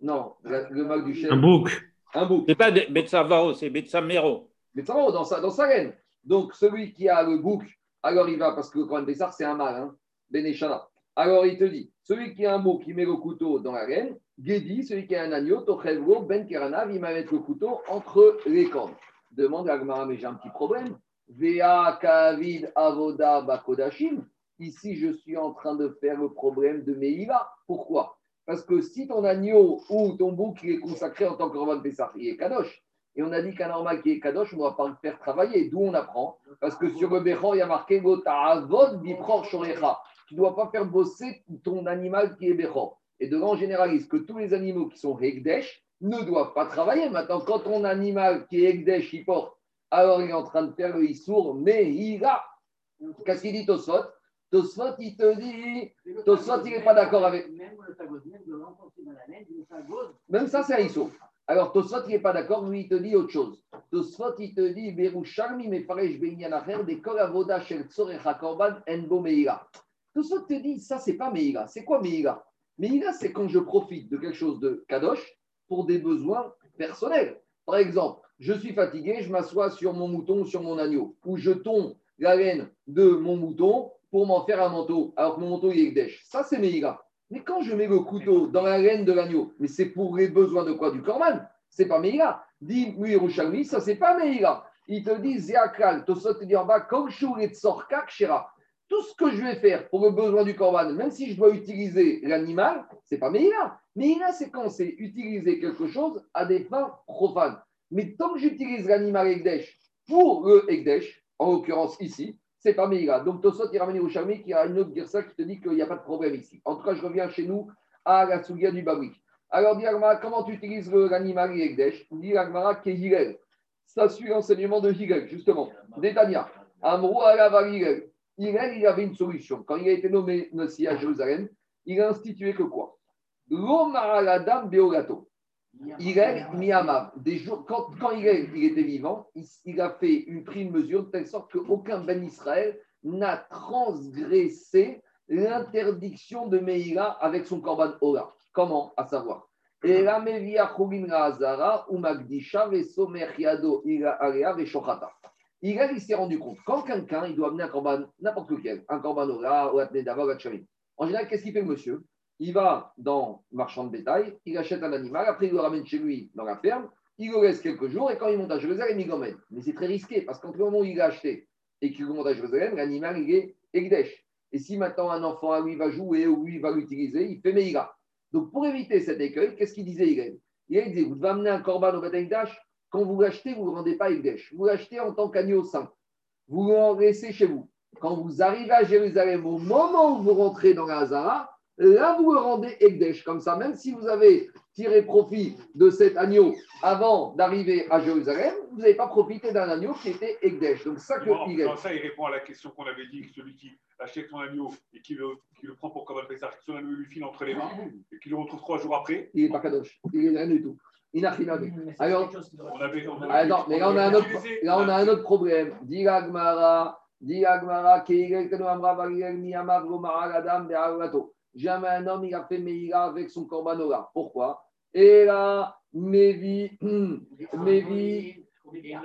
Non, la- le mal du chèvre. Un bouc. Un bouc. C'est pas Betsavao, c'est Betsamero. Va, dans sa, dans sa laine. Donc, celui qui a le bouc, alors il va, parce que quand Bessar, c'est un mâle, hein, Beneshana. Alors, il te dit, celui qui a un bouc, il met le couteau dans la laine. Gedi, celui qui a un agneau, Tochelvo, Ben Keranav, il va mettre le couteau entre les cornes. Demande à Gmara, mais j'ai un petit problème. Vea Kavid Avoda Bakodashim. Ici, je suis en train de faire le problème de Meïla. Pourquoi? Parce que si ton agneau ou ton bouc il est consacré en tant que Roman Pessah, il est Kadosh. Et on a dit qu'un normal qui est Kadosh, on ne doit pas le faire travailler. D'où on apprend? Parce que sur le Bechor, il y a marqué Gota'avod Bipror Shorecha. Tu ne dois pas faire bosser ton animal qui est Bechor. Et de en généralise que tous les animaux qui sont Hekdesh ne doivent pas travailler. Maintenant, quand ton animal qui est Hekdesh, il porte, alors il est en train de faire le Issour, mais il a. Qu'est-ce qu'il dit Tosfot? Tosfot, il te dit. Tosfot, il n'est pas d'accord avec. Même ça, c'est un Issour. Alors, Tosfot, il n'est pas d'accord, lui, il te dit autre chose. Tosfot, il te dit Beroucharmi, mais Benyan Acher, des Kol Avoda Shel Tzorecha Korban Enbo Meira. Tosfot te dit, ça, c'est pas Meira. C'est quoi Meira? Meira, c'est quand je profite de quelque chose de Kadosh pour des besoins personnels. Par exemple, je suis fatigué, je m'assois sur mon mouton ou sur mon agneau, ou je tombe la laine de mon mouton pour m'en faire un manteau, alors que mon manteau il est Ekdesh. Ça, c'est Meira. Mais quand je mets le couteau dans la laine de l'agneau, mais c'est pour les besoins de quoi? Du corban C'est pas Meïla. Dit Yerushalmi, ça c'est pas Meïla. Il te dit Zéakal, Tosot et Kshera. Tout ce que je vais faire pour le besoin du Korban, même si je dois utiliser l'animal, c'est pas Meïla. Meïla, c'est quand c'est utiliser quelque chose à des fins profanes. Mais tant que j'utilise l'animal Ekdesh pour le Ekdesh, en l'occurrence ici, c'est pas Meïla. Donc Tosot, il ramène Yerushalmi qui a une autre girsa qui te dit qu'il n'y a pas de problème ici. En tout cas, je reviens chez nous à la Sougia du Babrik. Alors, dit Agmara, comment tu utilises l'animal Ekdesh? Dit Agmara, Kehilel. Ça suit l'enseignement de Hillel, justement. Détania. Amrou Alava Hillel. Hillel, il avait une solution. Quand il a été nommé Messie à Jérusalem, il a institué que quoi? L'Omaradam Beogato. Hillel jours, quand, quand Hillel il était vivant, il, a fait une prise de mesure de telle sorte qu'aucun Ben Israël n'a transgressé l'interdiction de Meïla avec son korban Ola. Comment? À savoir. Veshochata. Il s'est rendu compte, quand quelqu'un, il doit amener un korban, n'importe lequel, un korban Ola, ou atchamim. En général, qu'est-ce qu'il fait monsieur? Il va dans le marchand de bétail, il achète un animal, après il le ramène chez lui dans la ferme, il le laisse quelques jours, et quand il monte à Jérusalem, il l'emmène. Mais c'est très risqué, parce le moment où il l'a acheté et qu'il monte à Jérusalem, l'animal, il est Egdesh. Et si maintenant un enfant à lui va jouer ou lui va l'utiliser, il fait Meïla. Donc pour éviter cet écueil, qu'est-ce qu'il disait Hillel Il disait, vous devez amener un corban au Bataïdash, quand vous l'achetez, vous ne le rendez pas Egdesh. Vous l'achetez en tant qu'agneau saint. Vous le laissez chez vous. Quand vous arrivez à Jérusalem, au moment où vous rentrez dans la Hazara, là vous le rendez Egdesh. Comme ça, même si vous avez tiré profit de cet agneau avant d'arriver à Jérusalem, vous n'avez pas profité d'un agneau qui était Egdesh. Donc ça que Bon, dans ça, il répond à la question qu'on avait dit, que celui qui achète son agneau et qui le, qui le prend pour Korban Pessah, son agneau lui file entre les mains et qu'il le retrouve trois jours après. Il n'est pas Kadosh. Il n'est rien du tout. Il n'a rien à voir. Alors, On avait, on avait- Ah, non, mais là on, a un autre, utilisé- là, on a un autre problème. Dit Agmara, dit Agmara, Jamais un homme, il a fait Meïla avec son Korbanora. Pourquoi? Et là, Mevi, Mevi,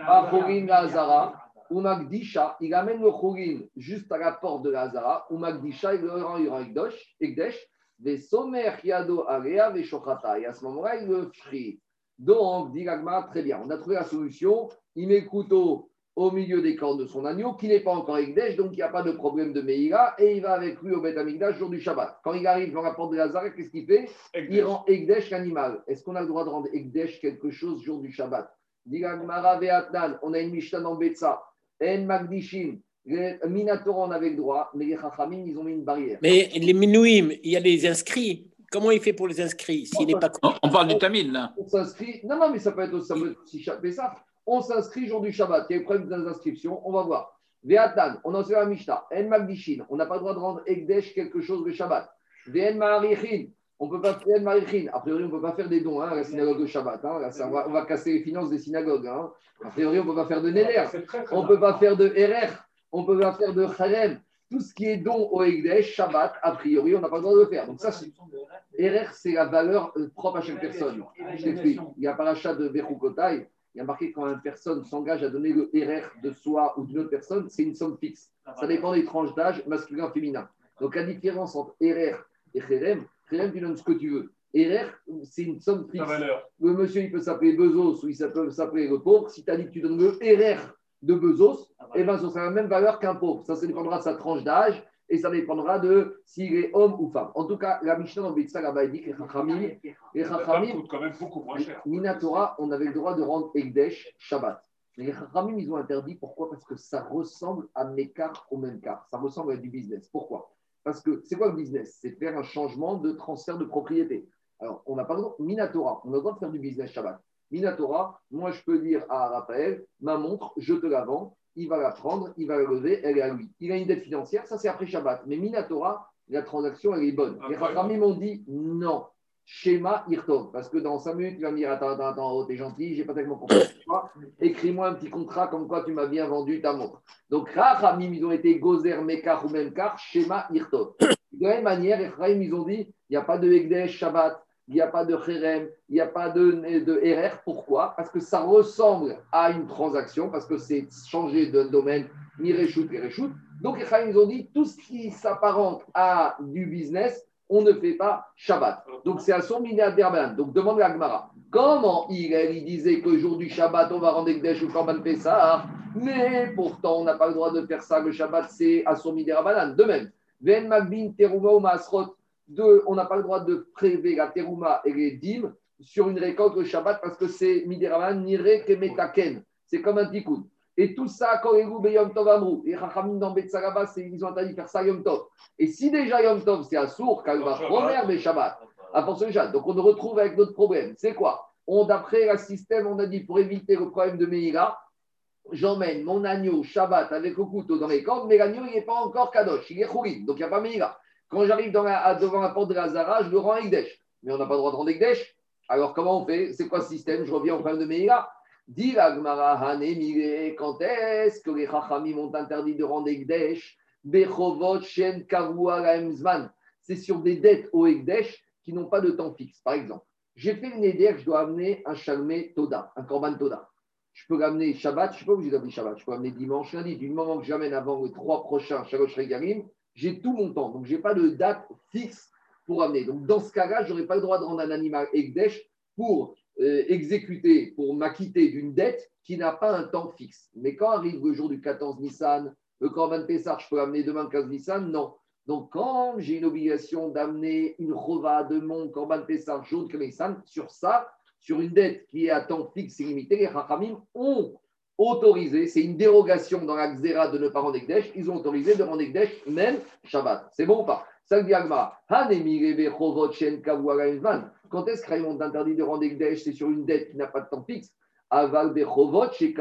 Achorin Lazara, ou Magdisha, il amène le Chorin juste à la porte de Lazara, ou Magdisha, il le rend Egdosh, Egdesh, des Somer Yado Area, des Shochata. Et à ce moment-là, il le frit. Donc, dit Gagmara, très bien, on a trouvé la solution. Il met le couteau au milieu des cornes de son agneau, qui n'est pas encore Egdesh, donc il n'y a pas de problème de Meïla, et il va avec lui au Beth Amikdash jour du Shabbat. Quand il arrive dans la porte de Lazare, qu'est-ce qu'il fait? Il rend Egdesh l'animal. Est-ce qu'on a le droit de rendre Egdesh quelque chose jour du Shabbat? On a une Mishnah dans Betsa, En Magdishim, les Minatora, on avait le droit, mais les Chachamim, ils ont mis une barrière. Mais les Minouim, il y a les inscrits. Comment il fait pour les inscrits s'il n'est pas On, on parle du Tamil, là? On s'inscrit. Non, non, mais ça peut être aussi, ça peut être aussi cha- mais ça. On s'inscrit jour du Shabbat. Il y a le problème des inscriptions. On va voir. Ve'atan, on a enseigné la Mishnah. En Magdishin, on n'a pas le droit de rendre Egdesh quelque chose le Shabbat. Ve'en on peut pas faire. A priori, on ne peut pas faire des dons hein, à la synagogue de Shabbat. hein. Là, ça, on, va, on va casser les finances des synagogues. hein. A priori, on ne peut pas faire de très On ne peut pas faire de RR. On ne peut pas faire de Kharem. Tout ce qui est don au Egdesh, Shabbat, a priori, on n'a pas le droit de le faire. Donc ça, c'est RR, c'est la valeur euh, propre à chaque personne. Je t'explique. Il y a parachat de Bechukotai, il y a marqué quand une personne s'engage à donner le RR de soi ou d'une autre personne, c'est une somme fixe. Ça dépend des tranches d'âge, masculin, féminin. Donc la différence entre RR et Kherem, Kherem, tu donnes ce que tu veux. RR, c'est une somme fixe. Le monsieur, il peut s'appeler Bezos ou il peut s'appeler le pauvre. Si tu as dit que tu donnes le RR de Bezos, eh ben, ça sera la même valeur qu'un pauvre. Ça, ça dépendra de sa tranche d'âge et ça dépendra de s'il est homme ou femme. En tout cas, la Mishnah dans Betsa, là-bas, elle dit que les Chachamim, les Chachamim, coûte quand même beaucoup moins cher. Minatora, on avait le droit de rendre Egdesh Shabbat. Les Chachamim, ils ont interdit. Pourquoi? Parce que ça ressemble à Mekar au même car. Ça ressemble à du business. Pourquoi? Parce que c'est quoi le business? C'est faire un changement de transfert de propriété. Alors, on n'a pas le droit. Minatora, on a le droit de faire du business Shabbat. Minatora, moi, je peux dire à Raphaël, ma montre, je te la vends. Il va la prendre, il va la lever, elle est à lui. Il a une dette financière, ça c'est après Shabbat. Mais Minatora, la transaction, elle est bonne. Les. Chachamim m'ont dit non. Schéma Irtov. Parce que dans 5 minutes, tu vas me dire Attends, attends, attends, oh, t'es gentil, j'ai pas tellement compris. pourquoi. Écris-moi un petit contrat comme quoi tu m'as bien vendu ta montre. Donc, Rachamim, ils ont été Gozer, Mekar ou Memkar, schéma Irtov. De la même manière, les Chachamim, ils ont dit il n'y a pas de Egdesh Shabbat, il n'y a pas de Kherem, il n'y a pas de, de RR. Pourquoi? Parce que ça ressemble à une transaction, parce que c'est changer de domaine, ni Réchout, ni Réchout. Donc, ils ont dit tout ce qui s'apparente à du business, on ne fait pas Shabbat. Donc c'est à son minat d'Herban. Donc demande à Agmara. Comment il, il disait qu'au jour du Shabbat, on va rendre Ekdesh ou Korban Pessah, mais pourtant, on n'a pas le droit de faire ça. Le Shabbat, c'est Assomi des Rabanan. De même, Ven Magbin, Teruma ou Maasrot, de, on n'a pas le droit de prélever la Teruma et les dîmes sur une récolte le Shabbat parce que c'est Midiraman, Nire Kemetaken. C'est comme un tikkun. Et tout ça, quand les Goubé Yom Tov Amrou, les Chachamim dans Betsaraba, ils ont interdit de faire ça Yom Tov. Et si déjà Yom Tov, c'est Assour, Kalva, Romer, mais Shabbat, à force de Shabbat. Donc on retrouve avec notre problème. C'est quoi? On, D'après le système, on a dit pour éviter le problème de Meïra, j'emmène mon agneau Shabbat avec le couteau dans les cordes, mais l'agneau, il n'est pas encore Kadosh, il est Khourim, donc il n'y a pas Meïra. Quand j'arrive devant la porte de la Zara, je le rends Ekdesh. Mais on n'a pas le droit de rendre Ekdesh. Alors comment on fait? C'est quoi ce système? Je reviens au problème de Meïra. Dit quand est-ce que les Chachamim ont interdit de rendre Ekdesh Shen. C'est sur des dettes au Ekdesh qui n'ont pas de temps fixe. Par exemple, j'ai fait une éder, je dois amener un Shalmé Toda, un Korban Toda. Je peux l'amener Shabbat, je ne suis pas obligé d'amener Shabbat, je peux l'amener dimanche, lundi. Du moment que j'amène avant les trois prochains Shalosh Regalim, j'ai tout mon temps. Donc, je n'ai pas de date fixe pour amener. Donc, dans ce cas-là, je n'aurai pas le droit de rendre un animal Ekdesh pour euh, exécuter, pour m'acquitter d'une dette qui n'a pas un temps fixe. Mais quand arrive le jour du 14 Nissan, le Korban Pessah, je peux l'amener demain le 15 Nissan? Non. Donc, quand j'ai une obligation d'amener une chova de mon Korban Pessah jour de Nissan, sur ça, sur une dette qui est à temps fixe et limité, les Chachamim ont autorisé, c'est une dérogation dans la Xéra de ne pas rendre Ekdesh, ils ont autorisé de rendre Ekdesh même Shabbat. C'est bon ou pas? Ça dit. Quand est-ce qu'ils ont interdit de rendre Ekdesh? C'est sur une dette qui n'a pas de temps fixe. Aval chez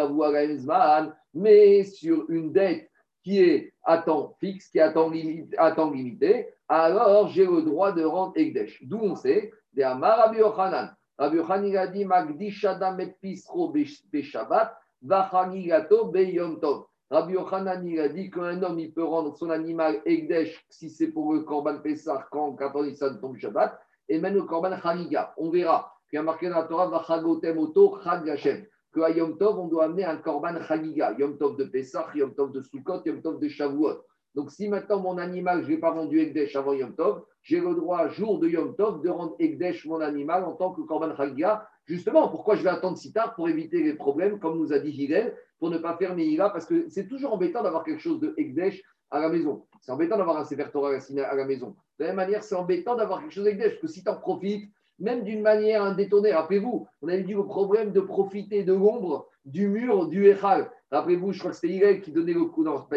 mais sur une dette qui est à temps fixe, qui est à temps limité, à temps limité alors j'ai le droit de rendre Ekdesh. D'où on sait, de Amar Rabbi Yochanan. Rabbi Yochanan a dit Magdishadam et Pisro Beshabbat, Vachagigato Beyom Tov. Rabbi Yochanan a dit qu'un homme il peut rendre son animal Ekdesh si c'est pour le Korban Pessah quand, quand Nissan tombe Shabbat, et même le Korban Chagiga. On verra qu'il y a marqué dans la Torah Vachagotem Oto Chag Hashem que à Tov, on doit amener un Korban Chagiga, Yom Tov de Pessah, Yom Tov de Sukkot, Yom Tov de Shavuot. Donc, si maintenant mon animal, je ne l'ai pas rendu Ekdesh avant Yom Tov, j'ai le droit, jour de Yom Tov, de rendre Ekdesh mon animal en tant que Korban Chagiga. Justement, pourquoi je vais attendre si tard Pour éviter les problèmes, comme nous a dit Hillel, pour ne pas faire Meïla, parce que c'est toujours embêtant d'avoir quelque chose de Ekdesh à la maison. C'est embêtant d'avoir un Sefer à la maison. De la même manière, c'est embêtant d'avoir quelque chose d'Ekdesh, parce que si tu en profites, même d'une manière détournée. Rappelez-vous, on avait dit le problème de profiter de l'ombre du mur du Echal. Rappelez-vous, je crois que c'était Hillel qui donnait le cours. Non, pas.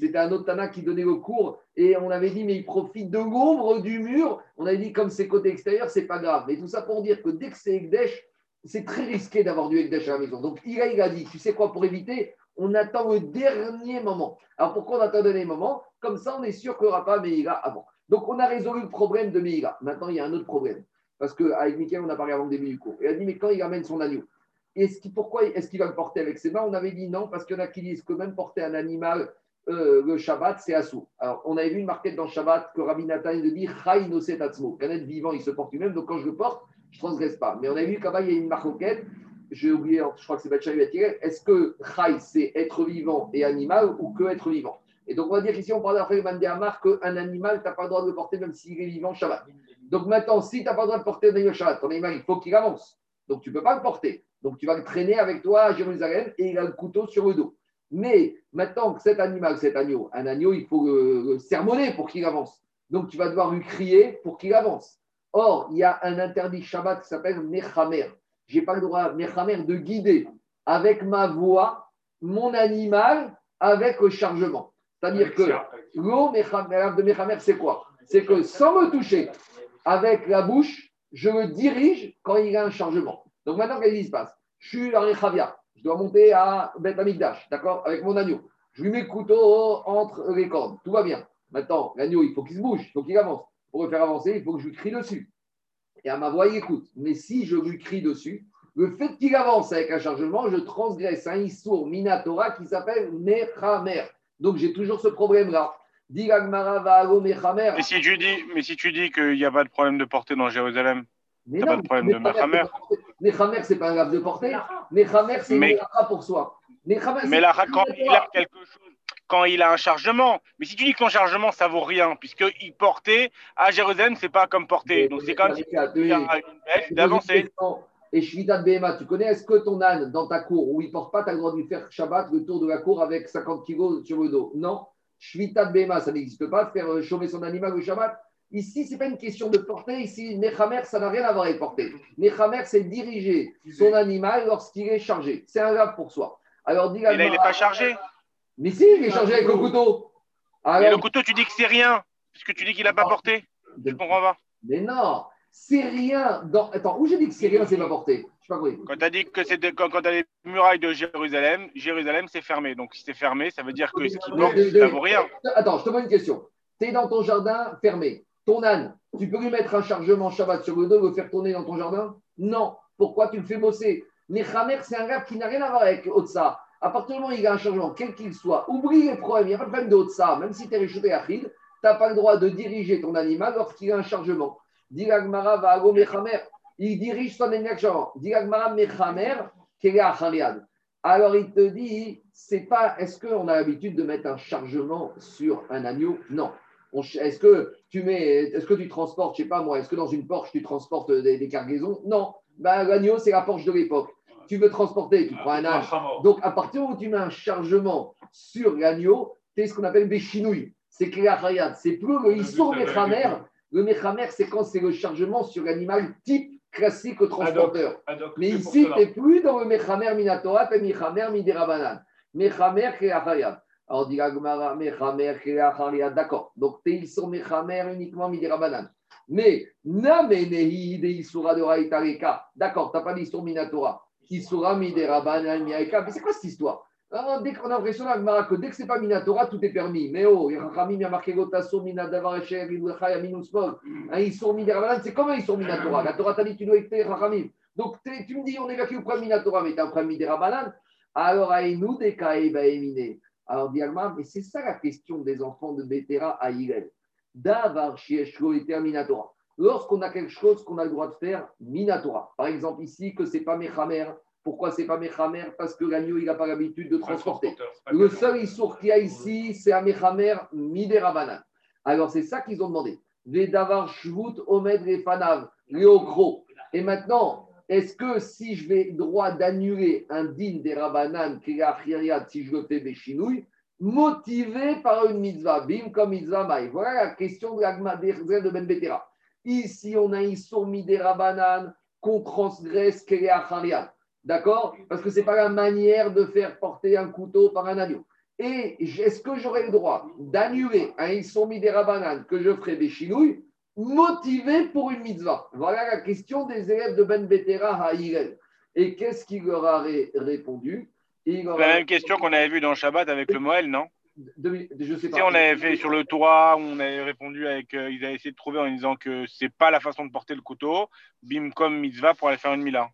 C'était un autre Tana qui donnait le cours. Et on avait dit, mais il profite de l'ombre du mur. On avait dit, comme c'est côté extérieur, c'est pas grave. Mais tout ça pour dire que dès que c'est Ekdesh, c'est très risqué d'avoir du Ekdesh à la maison. Donc, Hillel, il a dit, tu sais quoi, pour éviter, on attend le dernier moment. Alors, pourquoi on attend le dernier moment? Comme ça, on est sûr qu'il n'y aura pas Meïla avant. Donc, on a résolu le problème de Meïla. Maintenant, il y a un autre problème. Parce qu'avec Mickaël, on a parlé avant le début du cours. Il a dit, mais quand il amène son agneau, est-ce pourquoi est-ce qu'il va le porter avec ses mains? On avait dit non, parce qu'il y en a qui disent que même porter un animal euh, le Shabbat, c'est assourd. Alors, on avait vu une marquette dans le Shabbat que Rabbi Nathan il dit Chai no. Qu'un être vivant, il se porte lui-même, donc quand je le porte, je ne transgresse pas. Mais on a vu qu'à il y a une marquette, j'ai oublié, je crois que c'est Batirel, est-ce que Chai, c'est être vivant et animal ou que être vivant? Et donc, on va dire ici, on parle d'après Mandéamar qu'un animal, tu n'as pas le droit de le porter même s'il est vivant Shabbat. Donc maintenant, si tu n'as pas le droit de porter un animal Shabbat, ton animal, il faut qu'il avance. Donc tu ne peux pas le porter. Donc tu vas le traîner avec toi à Jérusalem et il a le couteau sur le dos. Mais maintenant que cet animal, cet agneau, un agneau, il faut le, le sermonner pour qu'il avance. Donc tu vas devoir lui crier pour qu'il avance. Or, il y a un interdit Shabbat qui s'appelle Mechamer. Je n'ai pas le droit, Mechamer, de guider avec ma voix mon animal avec le chargement. C'est-à-dire que l'eau de Mechamer, c'est quoi? C'est que sans me toucher, avec la bouche, je le dirige quand il y a un chargement. Donc maintenant, qu'est-ce qui se passe? Je suis dans les Chavia, je dois monter à Beth Amikdash, d'accord, avec mon agneau. Je lui mets le couteau entre les cordes, tout va bien. Maintenant, l'agneau, il faut qu'il se bouge, il faut qu'il avance. Pour le faire avancer, il faut que je lui crie dessus. Et à ma voix, il écoute. Mais si je lui crie dessus, le fait qu'il avance avec un chargement, je transgresse un Issour Minatora qui s'appelle Mechamer. Donc j'ai toujours ce problème-là. Mais si tu dis, mais si tu dis qu'il n'y a pas de problème de portée dans Jérusalem, Mais non, pas de problème de Mechamer, Mechamer, c'est pas un grave de portée. Mechamer, c'est Mais- une pour soi. Mechamer, mais pas quand il a quelque chose, quand il a un chargement, mais si tu dis que ton chargement, ça vaut rien, puisqu'il portait à Jérusalem, c'est pas comme porter. Donc c'est comme si tu as une bête d'avancer. Et Shvitat Behema, tu connais, est-ce que ton âne dans ta cour où il ne porte pas, tu as le droit de lui faire Shabbat le tour de la cour avec 50 kilos sur le dos? Non. Shvitat Behema, ça n'existe pas, faire euh, chômer son animal au Shabbat? Ici, ce n'est pas une question de porter. Ici, Nechamer, ça n'a rien à voir avec porter. Nechamer, c'est diriger son animal lorsqu'il est chargé. C'est un grave pour soi. Alors, dis Et là, il n'est pas chargé. Mais si, il est chargé avec le couteau. Alors, le couteau, tu dis que c'est rien, puisque tu dis qu'il n'a pas porté. Je comprends pas? mais non, c'est rien. Dans... Attends, où j'ai dit que c'est rien, c'est pas porté? Je sais pas compris. Quand tu as dit que c'était quand, quand tu as les murailles de Jérusalem, Jérusalem, c'est fermé. Donc, si c'est fermé, ça veut dire que ce qui Mais porte, de- de- ça vaut rien. Attends, je te pose une question. Tu es dans ton jardin fermé. Ton âne, tu peux lui mettre un chargement Shabbat sur le dos, le faire tourner dans ton jardin? Non. Pourquoi tu le fais bosser? Mais Khamer, c'est un gars qui n'a rien à voir avec Otsa. À partir du moment où il y a un changement, quel qu'il soit, oublie les problèmes. Il n'y a pas de problème de Otsa. Même si tu es réchauffé à tu n'as pas le droit de diriger ton animal lorsqu'il a un chargement. Dit Agmara va. Il dirige son chargement. Dit Agmara Mechamer. Alors il te dit, c'est pas, est-ce qu'on a l'habitude de mettre un chargement sur un agneau? Non. Est-ce que tu mets, est-ce que tu transportes, je sais pas moi, est-ce que dans une Porsche tu transportes des, des cargaisons? Non. Ben, l'agneau c'est la Porsche de l'époque. Tu veux transporter, tu prends un âne. Donc à partir où tu mets un chargement sur l'agneau, tu es ce qu'on appelle des chinouilles. C'est clair, c'est plus le Issour Mechamer. Le Mechamer, c'est quand c'est le chargement sur l'animal type classique au transporteur. Mais ici, tu n'es plus dans le Mechamer Minatora, tu es Mechamer Miderabanan. Mechamer Keachayab. Alors, dit la Gemara, Mechamer Keachayab. D'accord. Donc, sur Mechamer uniquement Miderabanan. Mais, Namenehi de Isura de Raïtareka. D'accord, tu n'as pas d'Isur Minatora. Isura Miderabanan Miaeka. Mais c'est quoi cette histoire? Alors, dès qu'on a l'impression que dès que c'est pas Minatora, tout est permis. Mais oh, Rachamim, a marqué Gotasso, Minadavar, Echer, Idrecha, Yamin. Un Isur Miderabanan, c'est comme un Isur Minatora. La Torah t'a dit, tu dois écouter Rachamim. Donc, tu me dis, on évacue le premier Minatora, mais tu as un premier Miderabanan. Alors, Aïnou, des Kaïbaéminé. Alors, Diagma, mais c'est ça la question des enfants de Bétéra à Irel. Davar, Shieshlo et Minatora. Lorsqu'on a quelque chose qu'on a le droit de faire, Minatora. Par exemple, ici, que c'est pas Mechamer. Pourquoi c'est pas Mechamer? Parce que l'agneau, il n'a pas l'habitude de transporter. Le seul issour qu'il y a ici, c'est un Mechamer Miderabanan. Alors, c'est ça qu'ils ont demandé. Vedavar Shvut Omed Refanav, Léocro. Et maintenant, est-ce que si je vais droit d'annuler un din des Rabanan, si je le fais des chinouilles, motivé par une mitzvah, bim comme mitzvah maï Voilà la question de l'agma de Ben Betera. Ici, on a issour Miderabanan qu'on transgresse Kéléachariat. D'accord? Parce que ce n'est pas la manière de faire porter un couteau par un agneau. Et est-ce que j'aurai le droit d'annuler un Issoumi des Rabanan que je ferai des chinouilles? Motivé pour une mitzvah Voilà la question des élèves de Ben Betera à Hillel. Et qu'est-ce qu'il leur a ré- répondu? Il leur C'est la a- même question qu'on avait vue dans Shabbat avec le Moël, non? De- Je sais pas. sais, on avait fait sur le Torah, on avait répondu avec. euh, ils avaient essayé de trouver en disant que c'est pas la façon de porter le couteau. Bim comme mitzvah pour aller faire une mila.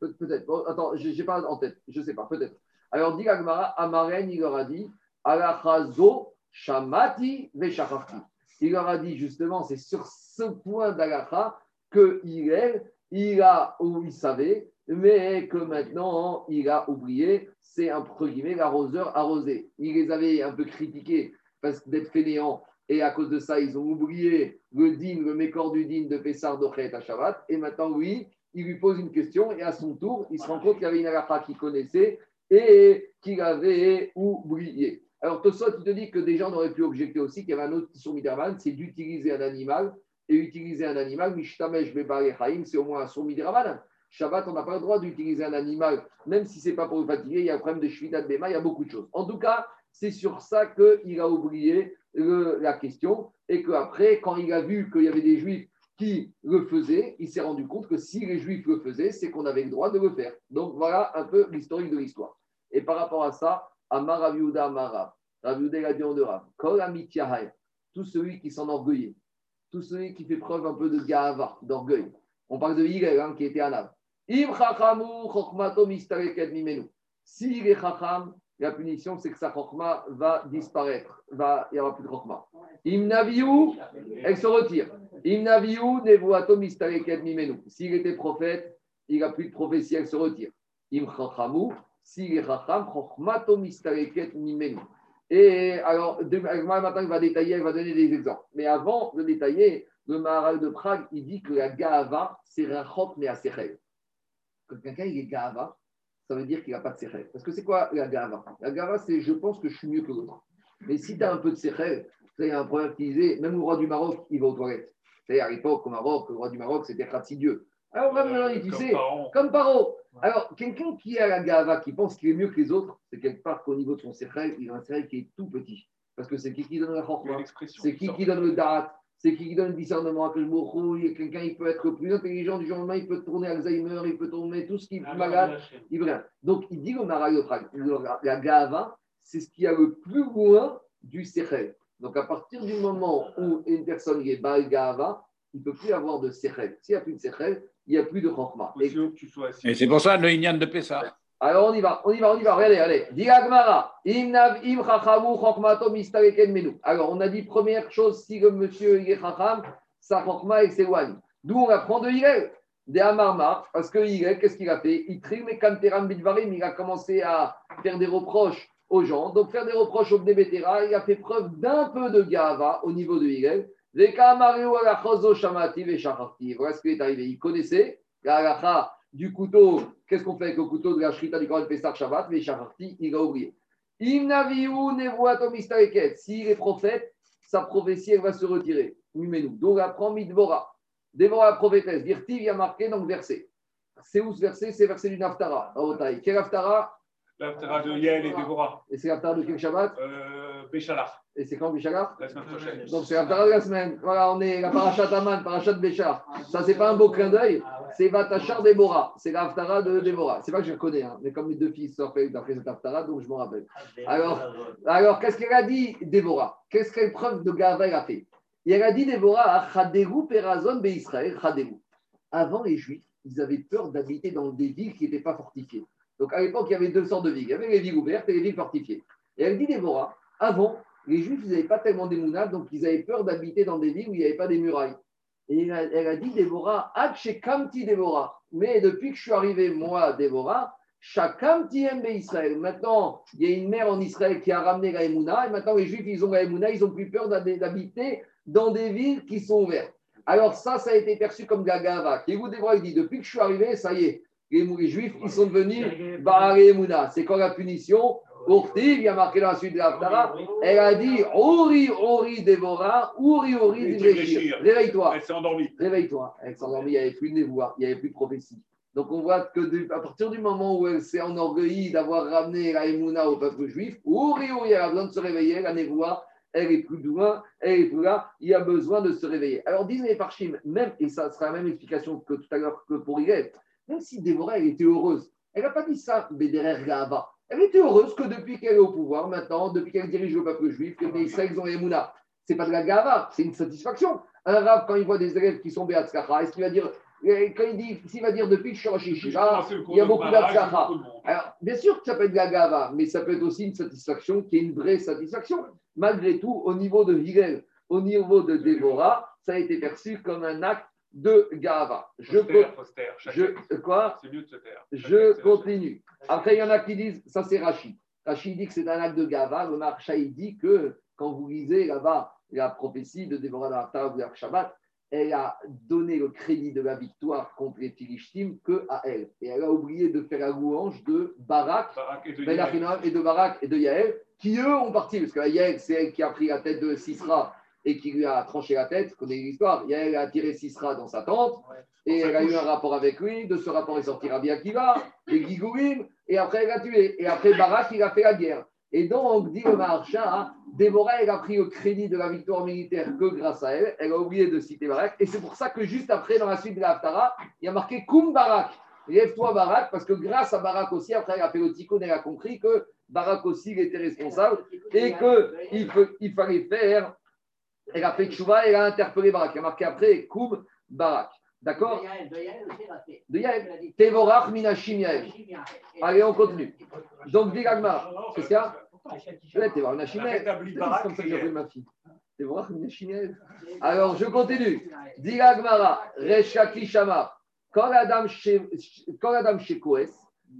Pe- Peut-être. Bon, attends, je n'ai pas en tête. Je ne sais pas. Peut-être. Alors, dit Amaren, il leur a dit Alachazo Shamati Veshachachti. Il leur a dit justement, c'est sur ce point d'Alacha que il, il a, ou il savait, mais que maintenant il a oublié, c'est entre guillemets l'arroseur arrosé. Il les avait un peu critiqués parce d'être fainéants et à cause de ça, ils ont oublié le din, le mécor du din de Pessar Dochet à Shabbat. Et maintenant, oui, il lui pose une question et à son tour, il se rend compte qu'il y avait une halakha qu'il connaissait et qu'il avait oublié. Alors, Tosot, il te dit que des gens auraient pu objecter aussi qu'il y avait un autre sur c'est d'utiliser un animal et utiliser un animal, Mishtamesh Bebare Chaim, c'est au moins un sur Midraman. Shabbat, on n'a pas le droit d'utiliser un animal, même si ce n'est pas pour le fatiguer, il y a un problème de Shvita de Bema, il y a beaucoup de choses. En tout cas, c'est sur ça qu'il a oublié la question et qu'après, quand il a vu qu'il y avait des juifs qui le faisaient, il s'est rendu compte que si les juifs le faisaient, c'est qu'on avait le droit de le faire. Donc voilà un peu l'historique de l'histoire. Et par rapport à ça, Amar Raviuda Amara, Raviuda l'a dit en Kol tout celui qui s'enorgueillit, tout celui qui fait preuve un peu de gava, d'orgueil. On parle de Hillel, hein, qui était âme. Im chachamu chokhmato mistareket mimenu. S'il est chacham, la punition, c'est que sa chokma va disparaître. Va, il n'y aura plus de chokma. Im naviu, elle se retire. Im naviu nevuato mistareket mimenu. S'il était prophète, il n'a plus de prophétie, elle se retire. Im chachamu, mistareket mimenu. Et alors, demain matin, il va détailler, il va donner des exemples. Mais avant de détailler, le Maharal de Prague, il dit que la Gahava, c'est Rachok Measechel. Quand quelqu'un il est gava, ça veut dire qu'il n'a pas de sechel. Parce que c'est quoi la gava La gava, c'est je pense que je suis mieux que l'autre. Mais si tu as un peu de sechel, il y a un proverbe qui disait, même le roi du Maroc, il va aux toilettes. C'est à l'époque, au Maroc, le roi du Maroc, c'était Dieu. Alors, maintenant, tu Comme sais, parent. comme Paro. Alors, quelqu'un qui a la gava, qui pense qu'il est mieux que les autres, c'est quelque part qu'au niveau de son sechel, il a un sechel qui est tout petit. Parce que c'est qui qui donne la chorma expression c'est qui qui donne le date C'est qui qui donne le discernement à a quelqu'un, il peut être plus intelligent du jour au lendemain, il peut tourner Alzheimer, il peut tourner tout ce qui est malade, il vient. Donc, il dit le Marayotrag, la Gava, c'est ce qui a le plus loin du Sechel. Donc, à partir du moment où une personne est Baal Gava, il ne peut plus avoir de Sechel. S'il n'y a plus de Sechel, il n'y a plus de Chokma. Et c'est pour ça le Inyan de Pessah. alors on y va, on y va, on y va. Regardez, allez. Dis Agmara. Imnav im chachamu chokmato mistareken menu. Alors on a dit première chose, si le monsieur il est chacham, sa chokma il s'éloigne. D'où on apprend de Hillel, de Amarmar, parce que Hillel, qu'est-ce qu'il a fait? Il trime kanteram bidvarim, il a commencé à faire des reproches aux gens. Donc faire des reproches au Bnebetera, il a fait preuve d'un peu de gava au niveau de Hillel. Voilà ce qui est arrivé. Il connaissait la du couteau, qu'est-ce qu'on fait avec le couteau de la Shrita du Koran Pessar Shabbat? Mais Shaharti, il a oublié. Si les prophètes, sa prophétie, elle va se retirer. Numenu. Donc, on apprend Midvora. Dévora la prophétesse. Dirtiv, il y a marqué dans le verset. C'est où ce verset? C'est le verset du Naftara. Quel Naftara? L'Aftara de Yael et Déborah. Et c'est l'Aftara de quel Shabbat? Euh, Béchalar, Et c'est quand Bishagar la semaine prochaine. Donc, c'est l'Aftara de la semaine. Voilà, on est la Parashat Aman, Parashat Béchar. Ça, c'est pas un beau clin d'œil. C'est Vatachar Déborah. C'est l'Aftara de Déborah. C'est pas que je le connais, hein, mais comme mes deux fils sortent d'après cette Aftara, donc je m'en rappelle. Alors, Alors, qu'est-ce qu'elle a dit, Déborah? Qu'est-ce qu'elle preuve de Gava a fait? Et elle a dit, Déborah, à Chadérou Perazon Israël, Chadérou. Avant, les Juifs, ils avaient peur d'habiter dans des villes qui n'étaient pas fortifiées. Donc, à l'époque, il y avait deux sortes de villes. Il y avait les villes ouvertes et les villes fortifiées. Et elle dit, Déborah, avant, les Juifs, ils n'avaient pas tellement des donc ils avaient peur d'habiter dans des villes où il n'y avait pas des murailles. Et elle a, elle a dit, Déborah, Kamti. Mais depuis que je suis arrivé, moi, Déborah, Chacun tiem Israël. Maintenant, il y a une mère en Israël qui a ramené la et maintenant les Juifs, ils ont la ils ont plus peur d'hab- d'habiter dans des villes qui sont ouvertes. Alors ça, ça a été perçu comme Gagava. Qui vous il dit, depuis que je suis arrivé, ça y est, les, les Juifs, ils sont devenus Baal Emouna. C'est quand la punition? Urtiv, il y a marqué dans la suite de l'Aftara, elle a dit, Ori, Ori, Déborah, Uri, Uri. Divreshir. Réveille-toi. Elle s'est endormie. Réveille-toi. Elle s'est endormie, il n'y avait plus de névoie, il n'y avait plus de prophétie. Donc on voit que de- à partir du moment où elle s'est enorgueillie d'avoir ramené la Emouna au peuple juif, ouri, ouri, elle a besoin de se réveiller, la névoie, elle est plus loin, elle est plus là, il y a besoin de se réveiller. Alors disent les Parchim, même, et ça sera la même explication que tout à l'heure que pour Hillel, même si Déborah, elle était heureuse, elle n'a pas dit ça, Bederer Gava. Elle était heureuse que depuis qu'elle est au pouvoir, maintenant, depuis qu'elle dirige le peuple juif, que les Israël ils ont Emouna. C'est pas de la Gava, c'est une satisfaction. Un rab, quand il voit des élèves qui sont Beatzkacha, est-ce qu'il va dire, et quand il dit, s'il va dire depuis que je suis Rosh Yeshiva, il y a beaucoup d'Atzkacha. Alors, bien sûr que ça peut être de la gava, mais ça peut être aussi une satisfaction qui est une vraie satisfaction. Malgré tout, au niveau de Hillel, au niveau de Déborah, ça a été perçu comme un acte de gava. Je, quoi? C'est mieux de se taire. Je continue. Après, il y en a qui disent, ça c'est Rachid. Rachid dit que c'est un acte de gava. Le Marcha, il dit que quand vous lisez là-bas la prophétie de Déborah d'Artav de Shabbat, elle a donné le crédit de la victoire contre les Philistines que à elle. Et elle a oublié de faire la louange de Barak Barak et de ben Yael. Et de Barak et de Yaël, qui eux ont parti, parce que Yaël, c'est elle qui a pris la tête de Sisra et qui lui a tranché la tête, connaissez l'histoire. Yaël a tiré Sisra dans sa tente, et elle a eu un rapport avec lui. De ce rapport est sorti Rabbi Akiva, les Gigourim, et après elle l'a tué. Et après Barak, il a fait la guerre. Et donc, dit le Maharsha, Déborah, elle a pris le crédit de la victoire militaire que grâce à elle. Elle a oublié de citer Barak. Et c'est pour ça que juste après, dans la suite de la Haftara, il y a marqué Koum Barak. Lève-toi Barak, parce que grâce à Barak aussi, après, elle a fait le tikkun, elle a compris que Barak aussi, il était responsable et qu'il il fallait faire. Elle a fait Tchouva, elle a interpellé Barak. Il y a marqué après Koum Barak. D'accord De Yael. Tevorach Minashim Yael. Allez, on continue. Donc, dit Gagmar. Qu'est-ce qu'il y a Ouais, Tevorach Minashim Yael. C'est comme ça que j'appelle ma fille. Tevorach Minashim Yael. Alors, je continue. Dit Gagmara. Reshaki Shama. Quand Adam chez quand Adam chez Koes,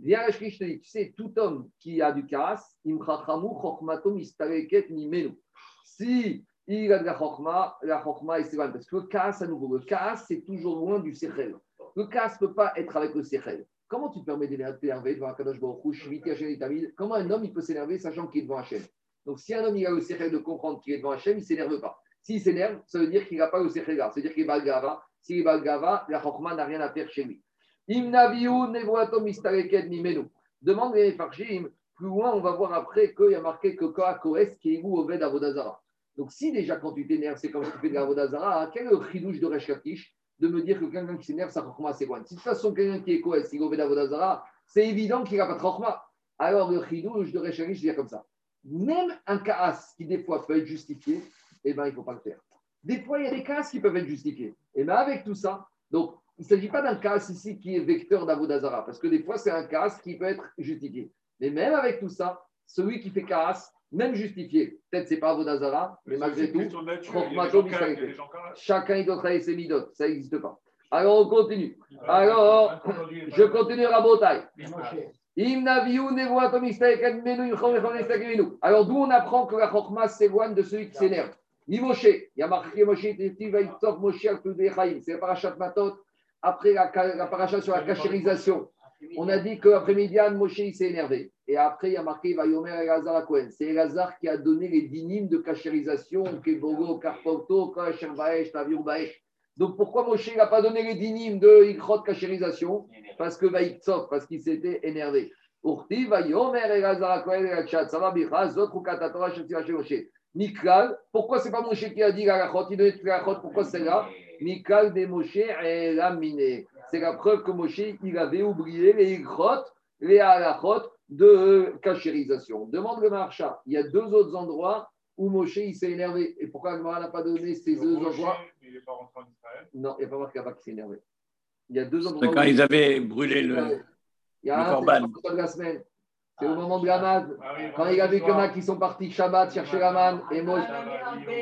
vient Resh Kish te dit, tu sais, tout homme qui a du kaas, imchachamu chokmato mistareket mimenu. Si il a de la chokma, la chokma est sévane. Parce que le kaas, à nouveau, le kaas, c'est toujours loin du sechel. Le kaas ne peut pas être avec le sechel. Comment tu te permets d'énerver devant Baruch Hashem et Tamid Comment un homme il peut s'énerver sachant qu'il est devant Hachem Donc si un homme il a le sérieux de comprendre qu'il est devant Hachem, il ne s'énerve pas. S'il s'énerve, ça veut dire qu'il n'a pas le sérieux là. C'est-à-dire qu'il est Balgava. S'il est Balgava, la Chokma n'a rien à faire chez lui. Demande les Farshim. Plus loin, on va voir après qu'il y a marqué que Kohakoes qui est où Oved Avodazara. Donc si déjà quand tu t'énerves, c'est comme si tu fais de l'Avodazara, quel est le chidouche de Reshkatish de me dire que quelqu'un qui s'énerve, ça Chokma s'éloigne? Si de toute façon, quelqu'un qui est Koes, il est Oved Avodazara, c'est évident qu'il n'a pas de Chokma. Alors le chidouche de Reshkatish, je dire comme ça. Même un Kaas qui des fois peut être justifié, eh ben, il ne faut pas le faire. Des fois, il y a des cas qui peuvent être justifiés. Et bien, avec tout ça, donc, il ne s'agit pas d'un cas ici qui est vecteur d'Avodazara, parce que des fois, c'est un cas qui peut être justifié. Mais même avec tout ça, celui qui fait Kaas, même justifié, peut-être c'est pas Avodazara, mais malgré tout, chacun doit travailler ses midotes, ça n'existe pas. Alors on continue. Alors, je continue à Rabotai. Alors d'où on apprend que la Chokma s'éloigne de celui qui s'énerve? Ni Moshe, il y a marqué Moshe, c'est la parachat Matot, après la, la parachat sur la cachérisation. On a dit qu'après Midian, Moshe s'est énervé. Et après, il y a marqué Vayomer Elazar à Cohen. C'est Elazar qui a donné les dynimes de cachérisation, Kebogo, Karpoto, Kacher Baesh, Tavir Baesh. Donc pourquoi Moshe n'a pas donné les dynimes de Ikrot cachérisation? Parce que Vaïtsov, parce qu'il s'était énervé. Urti Vayomer Elazar à Cohen, Elachat, Savabicha, Zot, Katatora, Shetia, Moshe. Mikal, pourquoi c'est pas Moshe qui a dit la il donnait la pourquoi c'est là? Mikal de Moshe est laminé. C'est la preuve que Moshe, il avait oublié les grottes, les halachot de cachérisation. Demande le marcha. Il y a deux autres endroits où Moshe il s'est énervé. Et pourquoi Agmara n'a pas donné ces deux endroits Il n'est pas rentré en Israël. Non, il n'y a pas marqué là-bas qu'il s'est énervé. Il y a deux endroits. C'est quand où- ils avaient brûlé le. Il y a le un, c'est le de la semaine. C'est au moment de la manne. Ah oui, Quand il a y en a qui sont partis Shabbat chercher la manne et Moshe.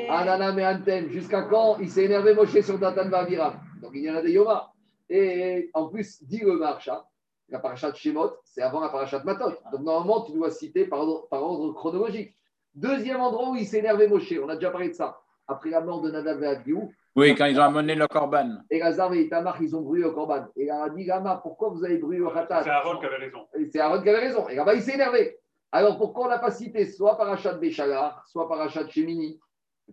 Ananam et Antem. Jusqu'à quand il s'est énervé Moshe sur Datan Vaviram Donc il y en a des Yoma. Et en plus, dit le Marcha, la parachat Shemot, c'est avant la parachat Matot. Donc normalement, tu dois citer par ordre, par ordre chronologique. Deuxième endroit où il s'est énervé Moshe, on a déjà parlé de ça. Après la mort de Nadav et Abihu, Oui, quand ils ont amené le corban. et Lazare et Itamar, ils ont brûlé au Corban. Et il a dit, Lama, pourquoi vous avez brûlé au Khatat? C'est Aaron qui avait raison. Et c'est Aaron qui avait raison. Et là-bas, il s'est énervé. Alors pourquoi on n'a pas cité soit Parachat Béchalar, soit Parachat Shemini,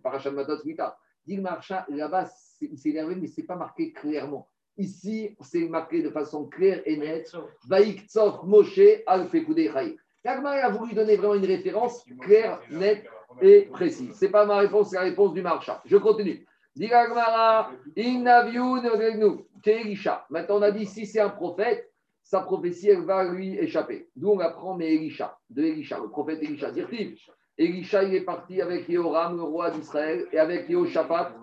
Parachat Matot Vita Dit le Marcha, là-bas, il s'est énervé, mais ce n'est pas marqué clairement. Ici, c'est marqué de façon claire et nette. Vaïktsof Moshe al. L'Agmara a voulu donner vraiment une référence claire, nette et précise. Ce n'est pas ma réponse, c'est la réponse du Marcha. Je continue. Maintenant, on a dit si c'est un prophète, sa prophétie, elle va lui échapper. D'où on apprend, mais Elisha, de Elisha, le prophète Elisha. Dire-t-il, Elisha, il est parti avec Yehoram, le roi d'Israël, et avec Yehoshaphat.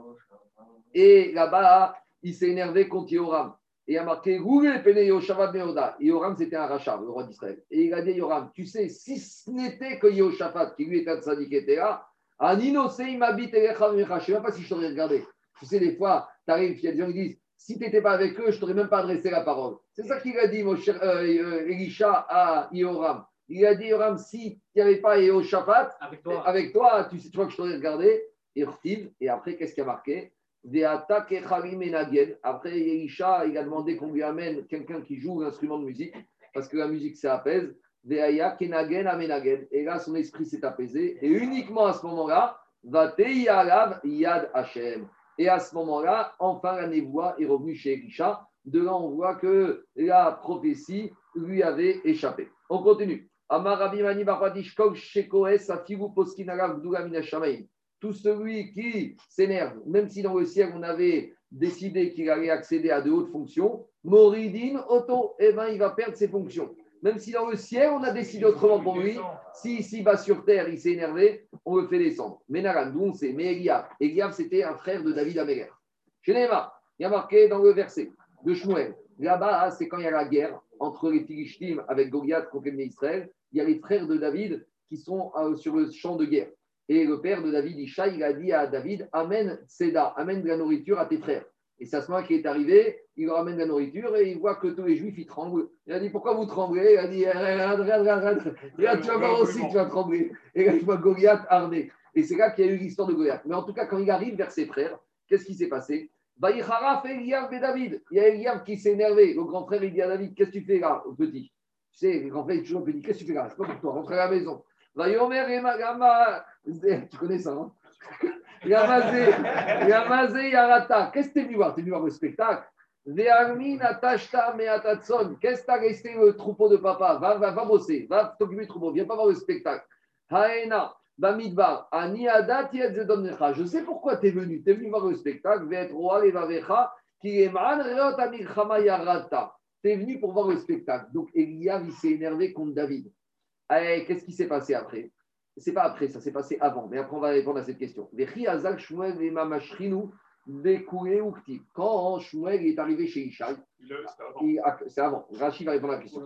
Et là-bas, il s'est énervé contre Yehoram. Et il a marqué Meoda. Yehoram, c'était un rachat, le roi d'Israël. Et il a dit à Yehoram, tu sais, si ce n'était que Yehoshaphat, qui lui était un sadique, était là, Anino il m'habite Je ne sais même pas si je t'aurais regardé. Tu sais, des fois, tu arrives, il y a des gens qui disent si tu n'étais pas avec eux, je ne t'aurais même pas adressé la parole. C'est ça qu'il a dit, mon cher euh, euh, Elisha à Yehoram. Il a dit, Yehoram, si tu n'y avais pas Yehoshaphat, Avec toi. avec toi, tu sais, tu vois que je t'aurais regardé. Et et après, qu'est-ce qu'il y a marqué? Après, Elisha, il a demandé qu'on lui amène quelqu'un qui joue l'instrument de musique, parce que la musique, ça apaise. Et là, son esprit s'est apaisé. Et uniquement à ce moment-là, yad Hashem. Et à ce moment-là, enfin, la névoie est revenue chez Elisha. De là, on voit que la prophétie lui avait échappé. On continue. Amar Rabbi Mani Shekoes Shamaim. Tout celui qui s'énerve, même si dans le ciel on avait décidé qu'il allait accéder à de hautes fonctions, Moridin Auto, eh ben, il va perdre ses fonctions. Même si dans le ciel on a décidé autrement pour lui, si ici bas sur terre il s'est énervé, on le fait descendre. Mais Naran, d'où on sait Mais Eliab, Eliab c'était un frère de David Améler. Chez il y a marqué dans le verset de Shmuel, là-bas c'est quand il y a la guerre entre les Philistines avec Goliath contre Israël, il y a les frères de David qui sont euh, sur le champ de guerre. Et le père de David, Isha, il a dit à David Amène Seda, amène de la nourriture à tes frères. Et c'est à ce moment qui est arrivé, il leur amène de la nourriture et il voit que tous les juifs, ils tremblent. Il a dit Pourquoi vous tremblez? Il a dit Regarde, regarde, regarde, regarde, tu vas voir aussi que tu vas trembler. Et là, il voit Goliath armé. Et c'est là qu'il y a eu l'histoire de Goliath. Mais en tout cas, quand il arrive vers ses frères, qu'est-ce qui s'est passé? Et David. Il y a Eliav qui s'est énervé. Le grand frère, il dit à David Qu'est-ce que tu fais là, au petit? Tu sais, le grand frère, il est toujours petit Qu'est-ce que tu fais là? C'est pas pour toi, rentre à la maison. Tu connais ça, hein Yamazé, Yarata. Qu'est-ce que tu es venu voir Tu es venu voir le spectacle. Qu'est-ce que tu as resté le troupeau de papa va, va, va bosser, va t'occuper du troupeau, viens pas voir le spectacle. Haena, Bamidbar, Ani Adat Yedzedonnecha. Je sais pourquoi tu es venu. Tu es venu voir le spectacle. Ve'et roa levavecha, ki eman reot amilchama yarata. Tu es venu pour voir le spectacle. Donc Eliav, il s'est énervé contre David. Eh, Qu'est-ce qui s'est passé après? C'est pas après, ça s'est passé avant. Mais après, on va répondre à cette question. Quand Shmuel est arrivé chez a- c'est avant, Rachid va répondre à la question.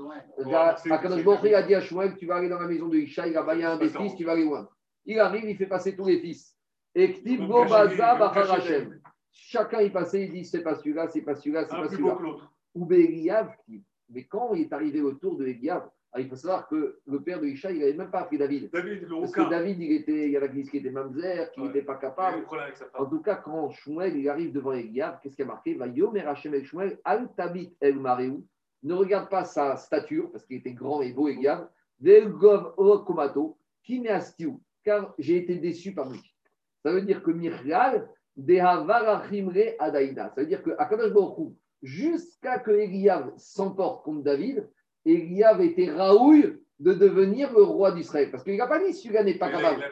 Akadosh Hu a dit à Shmuel, tu vas aller dans la maison de Ishaï, là-bas il y a un des fils, tu vas aller loin. Il arrive, il fait passer tous les fils. Et. Chacun y passait, il dit c'est pas celui-là, c'est pas celui-là, c'est pas celui-là. Ou. Mais quand il est arrivé au tour de Eliav, ah, il faut savoir que le père de Ishaï, il n'avait même pas appris David. David, le Parce que. David, il, était, il y avait qui qui était mamzer, qui Ouais. n'était pas Il a eu capable. des problèmes avec sa En tout cas, quand Shmuel il arrive devant Eliab, qu'est-ce qui a marqué? Va Yomer Hashem el Shmuel, Al Tabit El Mareu. Ne regarde pas sa stature, parce qu'il était grand et beau, Eliab. Vel Gov Komato, qui Astiu, car j'ai été déçu par lui. Ça veut dire que Michal, Dehavarachimre Adaïda. Ça veut dire que Akadosh Baruch jusqu'à que Eliab s'emporte contre David, Eliab était Raoul de devenir le roi d'Israël. Parce qu'il n'a pas dit celui-là n'est pas capable.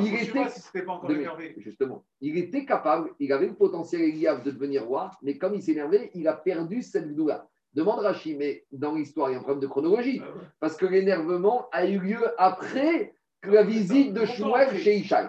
Il était-. Justement, il était capable, il avait le potentiel Eliab de devenir roi, mais comme il s'est énervé, il a perdu cette gdoula. Demande Rachid, mais dans l'histoire, il y a un problème de chronologie, Ah ouais. parce que l'énervement a eu lieu après que la visite de Shmuel chez Ishaï.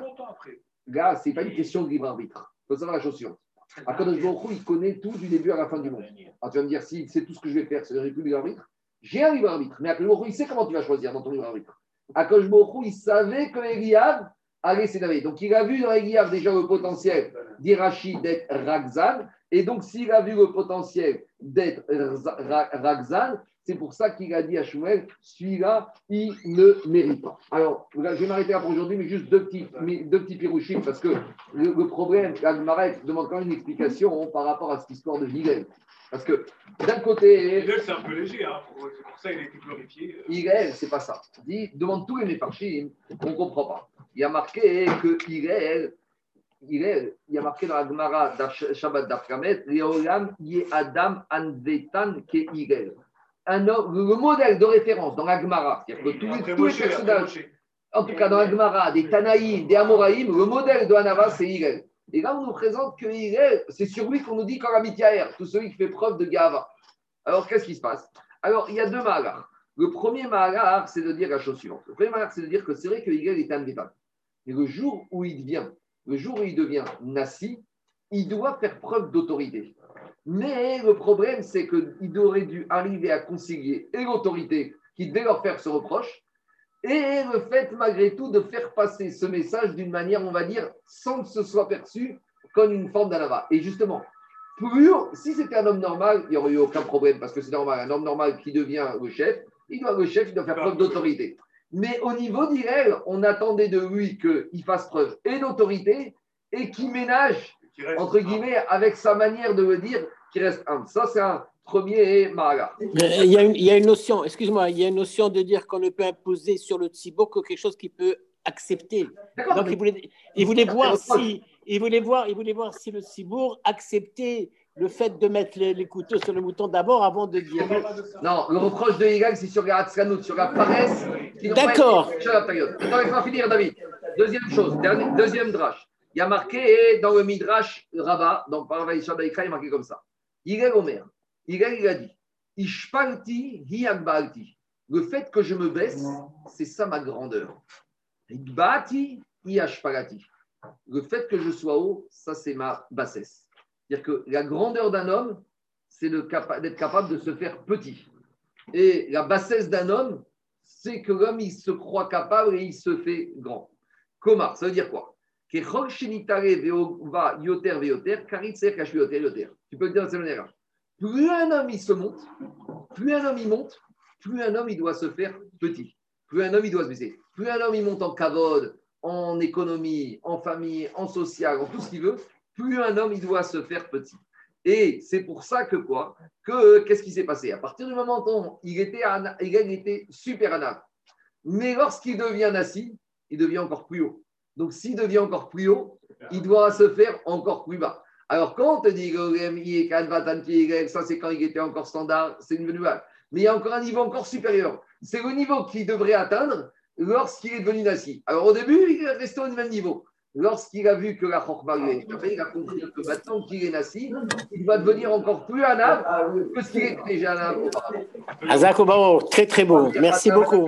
Là, ce n'est pas une question de libre arbitre. Il faut savoir la chose suivante. Akadosh Baruch il connaît tout du début à la fin du monde. Alors tu vas me dire, si c'est tout ce que je vais faire, c'est plus libre arbitre? J'ai un libre arbitre, mais Akadosh il sait comment tu vas choisir dans ton libre arbitre. Akadosh il savait que Eliab allait s'énerver. Donc il a vu dans Eliab déjà le potentiel d'Irachi d'être Ragzan. Et donc, s'il a vu le potentiel d'être Ragzan, c'est pour ça qu'il a dit à Shmuel, celui-là, il ne mérite pas. Alors, je vais m'arrêter là pour aujourd'hui, mais juste deux petits, deux petits pirouchis, parce que le, le problème, Agmarek demande quand même une explication par rapport à cette histoire de Hillel. Parce que d'un côté, Hillel, c'est un peu léger. Hein. C'est pour ça qu'il a été glorifié. Euh, Hillel, c'est pas ça. Dit, demande tous les méparchim, on ne comprend pas. Il y a marqué que Hillel, Hillel, il y a marqué dans la Gemara Shabbat d'Afkamet, Leolam ye Adam anvetan ke Hillel. Un le modèle de référence dans la Gemara, c'est-à-dire que tous, les- tous personnages, en tout cas dans la Gemara, des Tanaïm, des Amoraïm, le modèle de Hanava, c'est Hillel. Et là, on nous présente que c'est sur lui qu'on nous dit quand la Mityaer, tout celui qui fait preuve de Gava. Alors, qu'est-ce qui se passe? Alors, il y a deux Mahalar. Le premier Mahalar, c'est de dire la chose suivante. Le premier Mahalar, c'est de dire que c'est vrai que Hillel est indépendant. Mais le jour où il devient, le jour où il devient Nassi, il doit faire preuve d'autorité. Mais le problème, c'est qu'il aurait dû arriver à concilier et l'autorité qui devait leur faire ce reproche, et le fait, malgré tout, de faire passer ce message d'une manière, on va dire, sans que ce soit perçu comme une forme d'anava. Et justement, plus, si c'était un homme normal, il n'y aurait eu aucun problème, parce que c'est normal, un homme normal qui devient le chef, il doit, le chef, il doit faire preuve d'autorité. Mais au niveau d'Irel, on attendait de lui qu'il fasse preuve et d'autorité, et qu'il ménage, entre guillemets, avec sa manière de le dire, qu'il reste humble. Ça, c'est un premier Maraga. Euh, Il y, a une, il y a une notion, excuse-moi, il y a une notion de dire qu'on ne peut imposer sur le tzibo que quelque chose qu'il peut accepter. Donc il voulait, il voulait voir si, il voulait voir, il voulait voir si le tzibour acceptait le fait de mettre les, les couteaux sur le mouton d'abord avant de dire. Non, le reproche de Hillel, c'est sur la sur la paresse. qui D'accord. Attends, laisse-moi finir, David. Deuxième chose, dernier- deuxième drache. Il y a marqué dans le Midrash Rabbah, dans Paravaïsha Daïkra, il est marqué comme ça. Hillel Omer. Il a dit. Le fait que je me baisse, c'est ça ma grandeur. Ashpalati. Le fait que je sois haut, ça c'est ma bassesse. C'est-à-dire que la grandeur d'un homme, c'est d'être capable de se faire petit. Et la bassesse d'un homme, c'est que l'homme, il se croit capable et il se fait grand. Comment Ça veut dire quoi? Tu peux le dire de cette manière-là. Plus un homme, il se monte, plus un homme, il monte, plus un homme, il doit se faire petit. Plus un homme, il doit se baisser. Plus un homme, il monte en cavode, en économie, en famille, en social, en tout ce qu'il veut, plus un homme, il doit se faire petit. Et c'est pour ça que quoi? Que qu'est-ce qui s'est passé? À partir du moment où il était, super anav, mais lorsqu'il devient nasi, il devient encore plus haut. Donc s'il devient encore plus haut, il doit se faire encore plus bas. Alors quand on te dit Ki, Y, ça c'est quand il était encore standard, c'est une vague. Mais il y a encore un niveau encore supérieur. C'est le niveau qu'il devrait atteindre lorsqu'il est devenu nasi. Alors au début, il est resté au même niveau. Lorsqu'il a vu que la Chorma lui a échappé, il a compris que maintenant qu'il est nasi, il va devenir encore plus anav que ce qu'il était déjà anav auparavant. Azak Obaor, très très beau. Merci beaucoup.